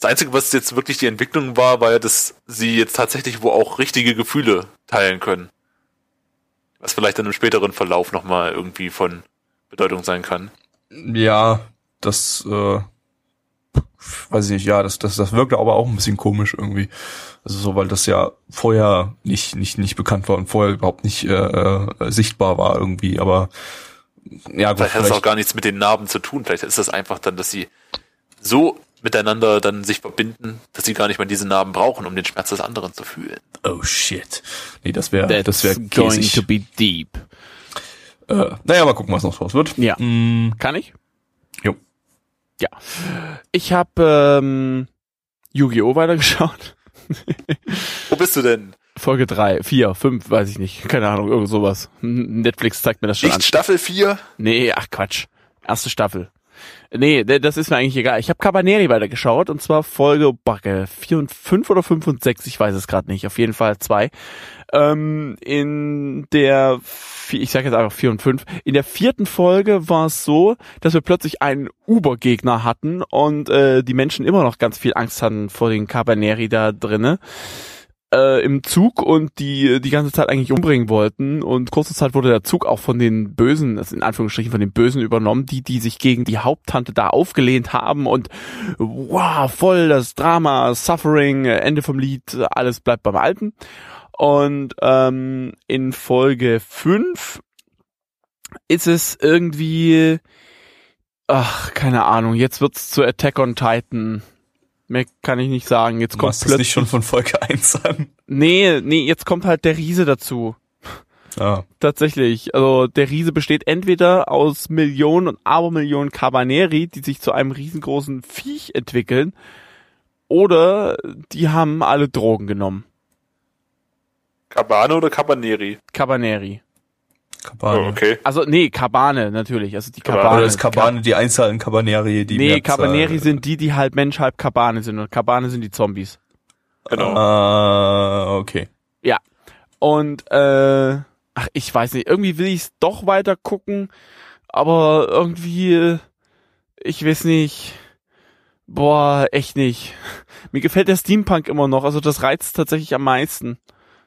das Einzige, was jetzt wirklich die Entwicklung war, war ja, dass sie jetzt tatsächlich wo auch richtige Gefühle teilen können. Was vielleicht dann im späteren Verlauf nochmal irgendwie von Bedeutung sein kann. Ja, das äh, weiß ich nicht, ja, das, das, das wirkt aber auch ein bisschen komisch irgendwie. Also so, weil das ja vorher nicht, nicht, nicht bekannt war und vorher überhaupt nicht äh, äh, sichtbar war irgendwie, aber ja, gut, Vielleicht hat es auch gar nichts mit den Narben zu tun. Vielleicht ist das einfach dann, dass sie so miteinander dann sich verbinden, dass sie gar nicht mehr diese Narben brauchen, um den Schmerz des anderen zu fühlen. oh shit. Nee, das wäre That's das wäre going to be deep. Äh, naja, mal gucken, was noch draus wird. Ja. Mm, Kann ich? Ja. Ich habe ähm, Yu-Gi-Oh! weitergeschaut. Wo bist du denn? Folge 3, 4, 5, weiß ich nicht. Keine Ahnung, irgend sowas. Netflix zeigt mir das schon an. Nicht Staffel 4? Nee, ach Quatsch. Erste Staffel. Nee, das ist mir eigentlich egal. Ich habe Cabaneri weitergeschaut und zwar Folge Backe 4 und 5 oder 5 und 6, ich weiß es gerade nicht. Auf jeden Fall zwei. Ähm, in der, ich sage jetzt einfach 4 und 5, in der vierten Folge war es so, dass wir plötzlich einen Uber-Gegner hatten und äh, die Menschen immer noch ganz viel Angst hatten vor den Cabaneri da drinne äh, im Zug und die die ganze Zeit eigentlich umbringen wollten. Und kurze Zeit wurde der Zug auch von den Bösen, also in Anführungsstrichen von den Bösen übernommen, die die sich gegen die Haupttante da aufgelehnt haben. Und wow, voll das Drama, Suffering, Ende vom Lied, alles bleibt beim Alten. Und ähm, in Folge 5 ist es irgendwie ach, keine Ahnung, jetzt wird's zu Attack on Titan Mehr kann ich nicht sagen. Jetzt kommt es nicht plötzlich. schon von Folge 1 an. Nee, nee, jetzt kommt halt der Riese dazu. Ah. Tatsächlich. Also der Riese besteht entweder aus Millionen und Abermillionen Cabaneri, die sich zu einem riesengroßen Viech entwickeln, oder die haben alle Drogen genommen. Cabane oder Cabaneri? Cabaneri. Kabane. Oh, okay. Also nee, Kabane natürlich. Also die Kabane. Kabane. Oder ist Kabane die Einzahl in Kabaneri, die nee, Mehrzahl? Cabaneri sind die, die halt Mensch, halb Kabane sind und Kabane sind die Zombies. Genau. Ah, okay. Und äh, ach, ich weiß nicht, irgendwie will ich es doch weiter gucken, aber irgendwie, äh, ich weiß nicht, boah, echt nicht. Mir gefällt der Steampunk immer noch, also das reizt tatsächlich am meisten.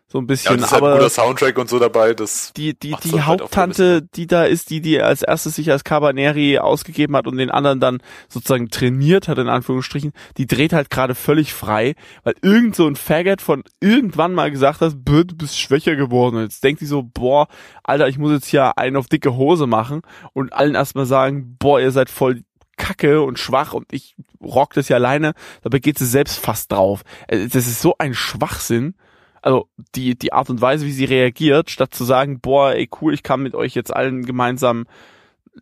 So ein Ja, bisschen, und es ist halt ein aber guter Soundtrack und so dabei, das die, die, die halt Haupttante, die da ist, die, die als erstes sich als Cabaneri ausgegeben hat und den anderen dann sozusagen trainiert hat, in Anführungsstrichen, die dreht halt gerade völlig frei, weil irgend so ein Faggot von irgendwann mal gesagt hat, "Bö, du bist schwächer geworden. Und jetzt denkt sie so, boah, Alter, ich muss jetzt hier einen auf dicke Hose machen und allen erstmal sagen, boah, ihr seid voll kacke und schwach und ich rock das ja alleine. Dabei geht sie selbst fast drauf. Äh, Das ist so ein Schwachsinn also die, die Art und Weise, wie sie reagiert, statt zu sagen, boah, ey cool, ich kann mit euch jetzt allen gemeinsam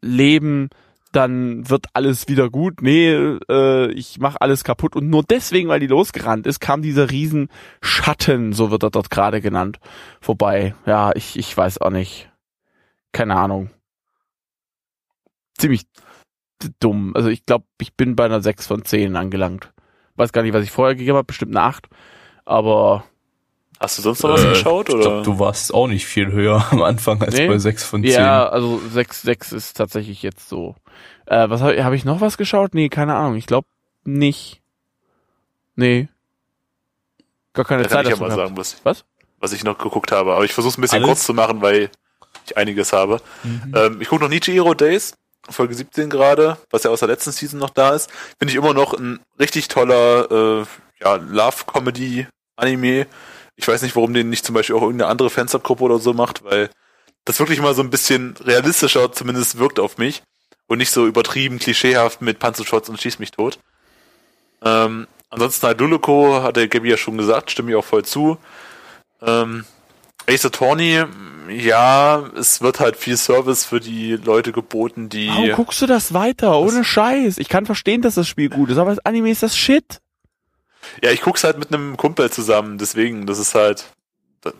leben, dann wird alles wieder gut. Nee, äh, ich mach alles kaputt. Und nur deswegen, weil die losgerannt ist, kam dieser riesen Schatten, so wird er dort gerade genannt, vorbei. Ja, ich, ich weiß auch nicht. Keine Ahnung. Ziemlich dumm. Also ich glaube, ich bin bei einer 6 von 10 angelangt. Weiß gar nicht, was ich vorher gegeben habe, bestimmt eine 8. Aber Hast du sonst noch was Äh, geschaut? Ich Oder? glaub, du warst auch nicht viel höher am Anfang als Nee. bei 6 von 10. Ja, also 6, 6 ist tatsächlich jetzt so. Äh, was habe hab ich noch was geschaut? Nee, keine Ahnung. Ich glaube nicht. Nee. Gar keine da kann Zeit ich ja dazu mal gehabt. sagen, was, Was? was ich noch geguckt habe. Aber ich versuche es ein bisschen Alles? kurz zu machen, weil ich einiges habe. Mhm. Ähm, ich gucke noch Nietzsche Hero Days, Folge 17 gerade, was ja aus der letzten Season noch da ist. Finde ich immer noch ein richtig toller äh, ja, Love-Comedy-Anime. Ich weiß nicht, warum den nicht zum Beispiel auch irgendeine andere Fansub-Gruppe oder so macht, weil das wirklich mal so ein bisschen realistischer zumindest wirkt auf mich und nicht so übertrieben klischeehaft mit Panzershots und schieß mich tot. Ähm, ansonsten halt Luluko, hat der Gabi ja schon gesagt, stimme ich auch voll zu. Ähm, Ace Attorney, ja, es wird halt viel Service für die Leute geboten, die. Warum guckst du das weiter? Ohne Scheiß. Ich kann verstehen, dass das Spiel gut ist, aber das Anime ist das Shit. Ja, ich guck's halt mit einem Kumpel zusammen, deswegen, das ist halt. Da,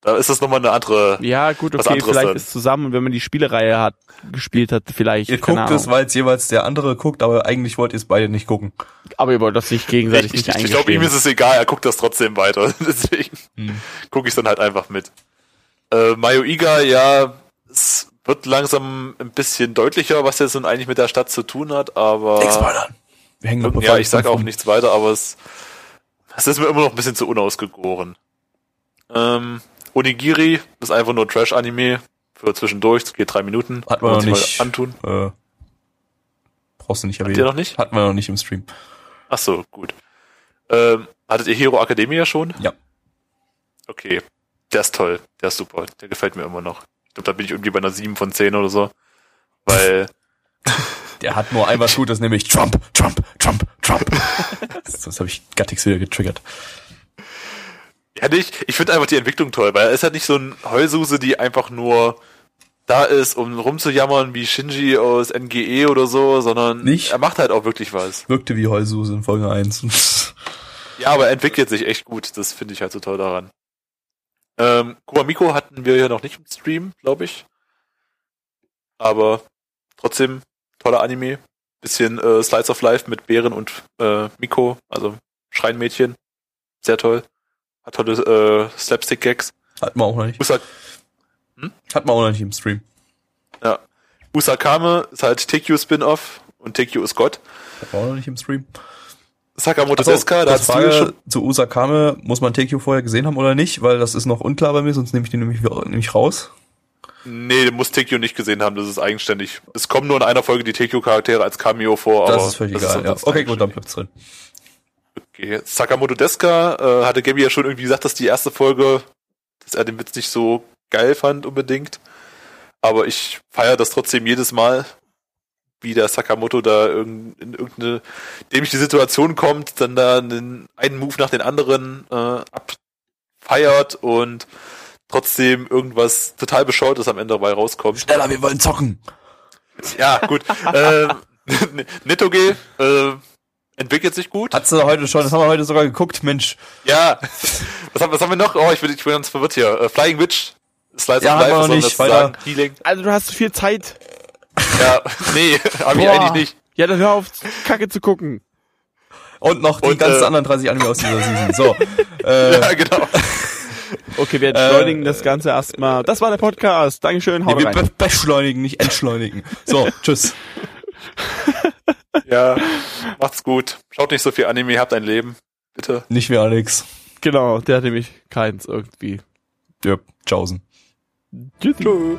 da ist das nochmal eine andere. Ja, gut, okay, vielleicht dann. ist zusammen und wenn man die Spielereihe hat, gespielt hat, vielleicht. Ihr guckt es, Ahnung. weil es jeweils der andere guckt, aber eigentlich wollt ihr es beide nicht gucken. Aber ihr wollt das nicht gegenseitig Ich, ich, nicht ich glaube, ihm ist es egal, er guckt das trotzdem weiter. Deswegen Hm. gucke ich dann halt einfach mit. Äh, Mayo Iga, ja, es wird langsam ein bisschen deutlicher, was jetzt nun eigentlich mit der Stadt zu tun hat, aber. Wir hängen noch Ja, ich sag fünf auch nichts weiter, aber es, es ist mir immer noch ein bisschen zu unausgegoren. Ähm, Onigiri ist einfach nur Trash-Anime für zwischendurch, es geht drei Minuten. Hat man noch nicht. antun. Äh, brauchst du nicht erwähnen. ihr noch nicht? Hatten wir noch nicht im Stream. Ach so, gut. Ähm, hattet ihr Hero Academia schon? Ja. Okay. Der ist toll. Der ist super. Der gefällt mir immer noch. Ich glaube, da bin ich irgendwie bei einer 7 von 10 oder so. Weil, Der hat nur ein was Gutes, nämlich Trump, Trump, Trump, Trump. das habe ich Gattix wieder getriggert. ja nicht, ich finde einfach die Entwicklung toll, weil er ist halt nicht so ein Heulsuse, die einfach nur da ist, um rumzujammern wie Shinji aus NGE oder so, sondern Nicht? er macht halt auch wirklich was. Wirkte wie Heulsuse in Folge 1. Ja, aber er entwickelt sich echt gut. Das finde ich halt so toll daran. Ähm, Kumamiko hatten wir ja noch nicht im Stream, glaube ich. Aber trotzdem toller Anime. Bisschen äh, Slice of Life mit Bären und äh, Miko, also Schreinmädchen. Sehr toll. Hat tolle äh, Slapstick-Gags. Hatten wir auch noch nicht. Usa Hatten wir auch noch nicht im Stream. ja. Usakame ist halt TQ Spin-Off und TQ ist Gott. Hatten wir auch noch nicht im Stream. Sakamoto Achso, Deska, da hast du Frage schon. zu Usakame. Muss man TQ vorher gesehen haben oder nicht? Weil das ist noch unklar bei mir, sonst nehme ich den nämlich, nämlich raus. Nee, den muss TQ nicht gesehen haben, das ist eigenständig. Es kommen nur in einer Folge die TQ-Charaktere als Cameo vor. Das ist völlig egal. ja. Okay, gut, dann bleibt's drin. Okay. Sakamoto Deska äh, hatte Gabby ja schon irgendwie gesagt, dass die erste Folge, dass er den Witz nicht so geil fand unbedingt. Aber ich feiere das trotzdem jedes Mal. wie der Sakamoto da in irgendeine dämliche Situation kommt, dann da einen, einen Move nach den anderen äh, abfeiert und trotzdem irgendwas total bescheuertes am Ende dabei rauskommt. Schneller, wir wollen zocken. Ja, gut. äh, Netoge äh, entwickelt sich gut. Hat's du heute schon, das haben wir heute sogar geguckt, Mensch. Ja. Was haben, was haben wir noch? Oh, ich bin, ich bin ganz verwirrt hier. Äh, Flying Witch. Slice ja, of Life, was nicht, weiter. Healing. Also du hast viel Zeit. Ja, nee, hab ich eigentlich nicht. Ja, dann hör auf, Kacke zu gucken. Und noch die Und, ganzen äh, anderen 30 Anime aus dieser Season. So. äh, ja, genau. Okay, wir entschleunigen äh, das Ganze erstmal. Das war der Podcast. Dankeschön, haut nee, wir rein. beschleunigen, nicht entschleunigen. So, tschüss. Ja, macht's gut. Schaut nicht so viel Anime, habt ein Leben. Bitte. Nicht wie Alex. Genau, der hat nämlich keins irgendwie. Ja, tschaußen. Tschüss. Tschüss.